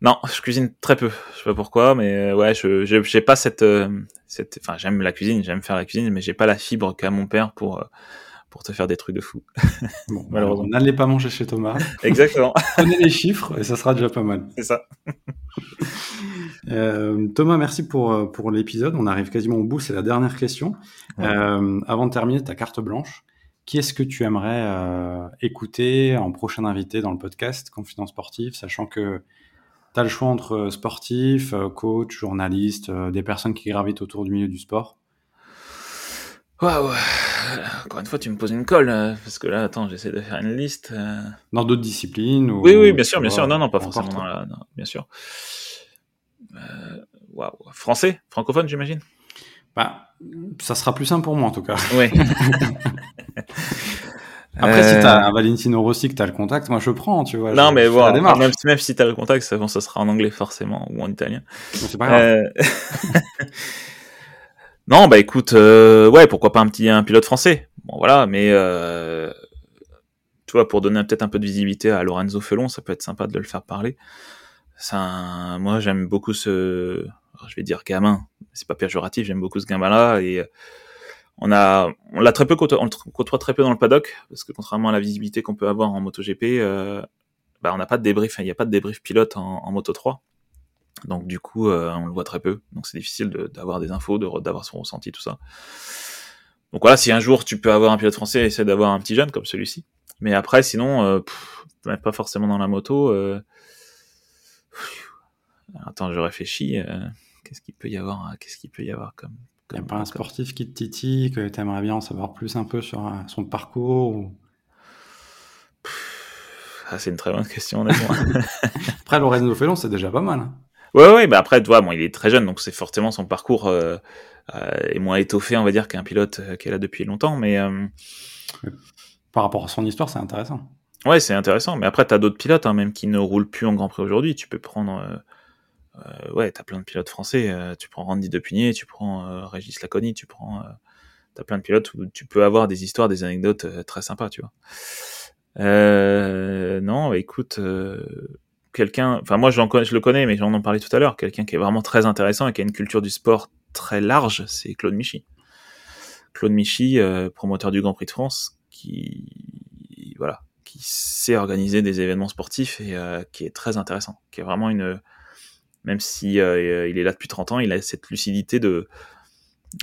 Non, je cuisine très peu. Je sais pas pourquoi, mais euh, ouais, je j'ai pas cette euh, cette. Enfin, j'aime la cuisine, j'aime faire la cuisine, mais j'ai pas la fibre qu'a mon père pour euh, pour te faire des trucs de fou. (laughs) Bon, (laughs) malheureusement. N'allez pas manger chez Thomas. (laughs) Exactement. Prenez les chiffres et ça sera déjà pas mal. C'est ça. euh, Thomas, merci pour pour l'épisode. On arrive quasiment au bout. C'est la dernière question. Euh, avant de terminer, ta carte blanche. Qui est-ce que tu aimerais euh, écouter en prochain invité dans le podcast Confidence Sportive, sachant que tu as le choix entre euh, sportif, euh, coach, journaliste, euh, des personnes qui gravitent autour du milieu du sport Waouh Encore une fois, tu me poses une colle, parce que là, attends, j'essaie de faire une liste. Dans d'autres disciplines ou... Oui, oui, bien sûr, bien sûr. Non, non, pas forcément dans la... non, bien sûr. Waouh Français? Francophone, j'imagine? Bah, ça sera plus simple pour moi, en tout cas. Oui. (laughs) Après, si t'as euh, un Valentino Rossi que t'as le contact, moi je prends, tu vois. Non, mais bon, même, même si t'as le contact, ça, bon, ça sera en anglais forcément ou en italien. C'est pas grave. Euh, (laughs) non, bah écoute, euh, ouais, pourquoi pas un petit un pilote français. Bon, voilà, mais euh, tu vois, pour donner peut-être un peu de visibilité à Lorenzo Felon, ça peut être sympa de le faire parler. Ça, moi, j'aime beaucoup ce, je vais dire gamin, c'est pas péjoratif, j'aime beaucoup ce gamin-là et on a, on l'a très peu côtoie, on le très peu dans le paddock parce que contrairement à la visibilité qu'on peut avoir en MotoGP, euh, bah on n'a pas de débrief, il n'y a pas de débrief pilote en, Moto 3. Donc du coup, euh, on le voit très peu. Donc c'est difficile d'avoir des infos, d'avoir son ressenti, tout ça. Donc voilà, si un jour tu peux avoir un pilote français, essaie d'avoir un petit jeune comme celui-ci. Mais après, sinon, euh, pff, pas forcément dans la moto. Euh... Attends, je réfléchis. Euh, qu'est-ce qu'il peut y avoir Qu'est-ce qu'il peut y avoir comme il n'y a pas un sportif qui te titille, que tu aimerais bien en savoir plus un peu sur euh, son parcours ah, C'est une très bonne question, (laughs) après, Lorenzo Felon, c'est déjà pas mal. Hein. Ouais, ouais, bah après, tu vois, bon, il est très jeune, donc c'est forcément son parcours euh, euh, est moins étoffé, on va dire, qu'un pilote euh, qui est là depuis longtemps, mais... Euh... Par rapport à son histoire, c'est intéressant. Ouais, c'est intéressant, mais après, tu as d'autres pilotes, hein, même qui ne roulent plus en Grand Prix aujourd'hui. Tu peux prendre euh, ouais, t'as plein de pilotes français. Euh, tu prends Randy Depugné, tu prends euh, Régis Laconi, tu prends. t'as plein de pilotes où tu peux avoir des histoires, des anecdotes très sympas, tu vois. non, bah, écoute, quelqu'un. Enfin, moi, je, le connais, mais j'en en parlais tout à l'heure. Quelqu'un qui est vraiment très intéressant et qui a une culture du sport très large, c'est Claude Michy. Claude Michy, promoteur du Grand Prix de France, qui voilà, qui sait organiser des événements sportifs et qui est très intéressant, qui est vraiment une même si euh, il est là depuis 30 ans, il a cette lucidité de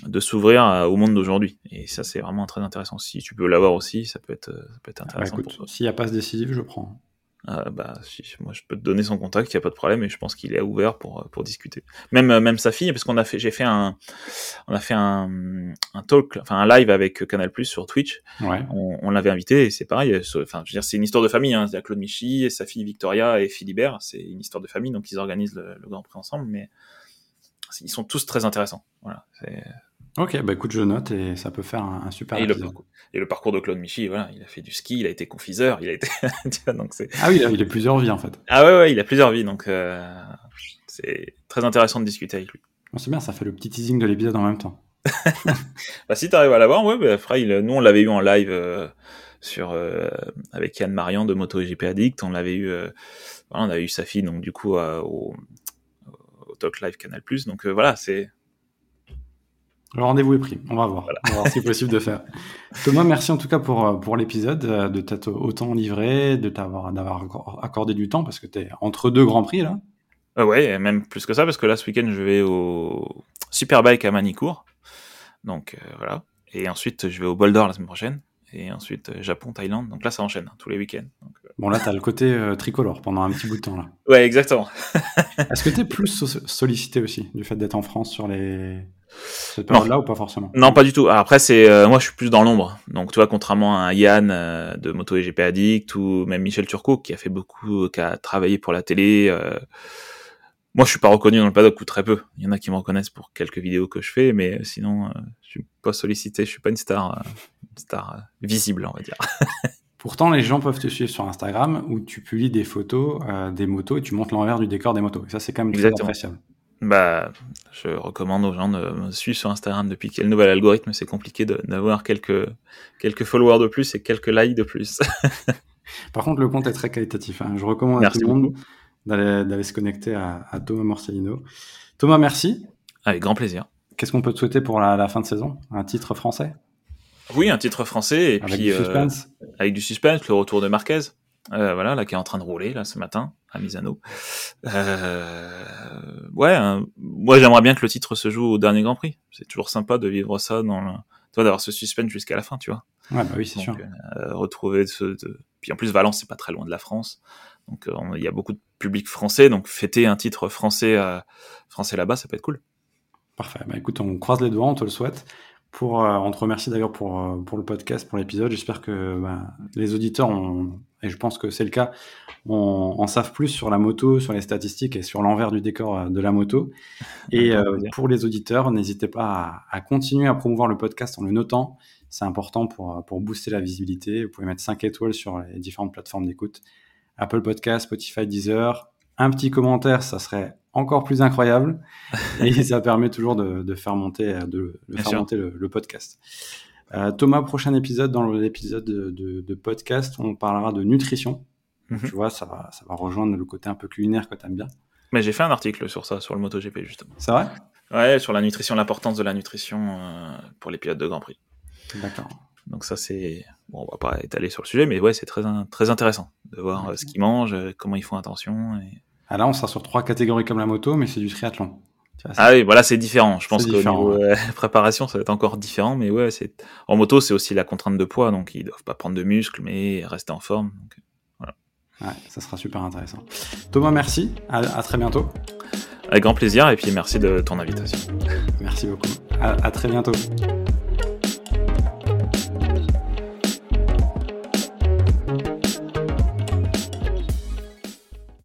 de s'ouvrir au monde d'aujourd'hui. Et ça, c'est vraiment très intéressant. Si tu peux l'avoir aussi, ça peut être, ça peut être Bah, intéressant. écoute, pour toi. s'il n'y a pas ce décisif, je prends. Ah, bah, si, moi, je peux te donner son contact, il n'y a pas de problème, et je pense qu'il est ouvert pour, pour discuter. Même, euh, même sa fille, parce qu'on a fait, j'ai fait un, on a fait un, un talk, enfin, un live avec Canal Plus sur Twitch. Ouais. On, on l'avait invité, et c'est pareil. euh, Enfin, je veux dire, c'est une histoire de famille, hein. Il y a Claude Michy et sa fille Victoria et Philibert. C'est une histoire de famille, donc ils organisent le, le Grand Prix ensemble, mais ils sont tous très intéressants. Voilà. C'est- Ok, bah écoute, je note et ça peut faire un, un super Et le, épisode. parcours, et le parcours de Claude Michy, voilà, il a fait du ski, il a été confiseur, il a été, (laughs) donc Ah oui, il a, plusieurs vies en fait. Ah ouais, ouais, il a plusieurs vies, donc euh, c'est très intéressant de discuter avec lui. Bon, c'est bien, ça fait le petit teasing de l'épisode en même temps. (laughs) Bah, si t'arrives à l'avoir, ouais, bah, après, il, nous, on l'avait eu en live euh, sur euh, avec Yann Marian de MotoGP Addict, on l'avait eu, voilà, on avait eu sa fille, donc du coup, au, au Talk Live Canal+, donc euh, voilà, c'est... Le rendez-vous est pris, on va voir. On va voir si c'est possible de faire. Thomas, merci en tout cas pour, euh, pour l'épisode, euh, de t'être autant livré, de t'avoir d'avoir accor- accordé du temps parce que t'es entre deux grands prix là. Euh, ouais, et même plus que ça, parce que là, ce week-end, je vais au Superbike à Manicourt, donc euh, voilà, et ensuite, je vais au Boulder la semaine prochaine, et ensuite, Japon, Thaïlande, donc là, ça enchaîne, hein, tous les week-ends. Donc, euh, Bon là, t'as le côté tricolore pendant un petit bout de temps là. Ouais, exactement. Est-ce que t'es plus so- sollicité aussi du fait d'être en France sur les cette période-là ou pas forcément Non, pas du tout. Après, c'est euh, moi, je suis plus dans l'ombre. Donc, tu vois, contrairement à Yann euh, de Moto et GP Addict ou même Michel Turcot qui a fait beaucoup, qui a travaillé pour la télé. euh, moi, je suis pas reconnu dans le paddock ou très peu. Il y en a qui me reconnaissent pour quelques vidéos que je fais, mais sinon, euh, je suis pas sollicité. Je suis pas une star, euh, une star euh, visible, on va dire. (laughs) Pourtant, les gens peuvent te suivre sur Instagram où tu publies des photos euh, des motos et tu montres l'envers du décor des motos. Et ça, c'est quand même très Exactement. appréciable. Bah, je recommande aux gens de me suivre sur Instagram depuis qu'il y a le nouvel algorithme. C'est compliqué de- d'avoir quelques quelques followers de plus et quelques likes de plus. (laughs) Par contre, le compte est très qualitatif. hein. Je recommande Merci à tout le monde d'aller se connecter à, à Thomas Morcellino. Thomas, merci. Avec grand plaisir. Qu'est-ce qu'on peut te souhaiter pour la, la fin de saison? Un titre français? Oui, un titre français et avec puis du euh, suspense avec du suspense, le retour de Marquez, euh, voilà, là qui est en train de rouler là ce matin à Misano. Euh, ouais, hein, moi j'aimerais bien que le titre se joue au dernier Grand Prix. C'est toujours sympa de vivre ça dans le, toi d'avoir ce suspense jusqu'à la fin, tu vois. Ouais, bah oui, c'est sûr. Euh, retrouver ce, de... puis en plus Valence c'est pas très loin de la France, donc on- il y a beaucoup de public français, donc fêter un titre français français là-bas, ça peut être cool. Parfait. Bah écoute, on croise les doigts, on te le souhaite. Pour, on te remercie d'ailleurs pour, pour le podcast, pour l'épisode. J'espère que bah, les auditeurs, ont, et je pense que c'est le cas, on en savent plus sur la moto, sur les statistiques et sur l'envers du décor euh, de la moto. Et euh, pour les auditeurs, n'hésitez pas à, à continuer à promouvoir le podcast en le notant. C'est important pour, euh, pour booster la visibilité. Vous pouvez mettre 5 étoiles sur les différentes plateformes d'écoute. Apple Podcast, Spotify, Deezer. Un petit commentaire, ça serait encore plus incroyable. (laughs) Et ça permet toujours de, de faire monter, de, faire monter le, le podcast. Euh, Thomas, prochain épisode, dans l'épisode de, de, de podcast, on parlera de nutrition. Mhm. Tu vois, ça va, ça va rejoindre le côté un peu culinaire que tu aimes bien. Mais j'ai fait un article sur ça, sur le MotoGP justement. C'est vrai? Ouais, sur la nutrition, l'importance de la nutrition euh, pour les pilotes de Grand Prix. D'accord. Donc ça c'est bon, on va pas étaler sur le sujet, mais ouais, c'est très très intéressant de voir euh, ce qu'ils mangent, comment ils font attention. Et... Ah là, on sera sur trois catégories comme la moto, mais c'est du triathlon. Vois, Ah oui, voilà, c'est différent. Je pense niveau euh, (laughs) préparation, ça va être encore différent, mais ouais, c'est en moto, c'est aussi la contrainte de poids, donc ils doivent pas prendre de muscles, mais rester en forme. Donc, Ouais, ça sera super intéressant. Thomas, merci. À, à très bientôt. avec grand plaisir, et puis merci de ton invitation. Merci beaucoup. À, à très bientôt.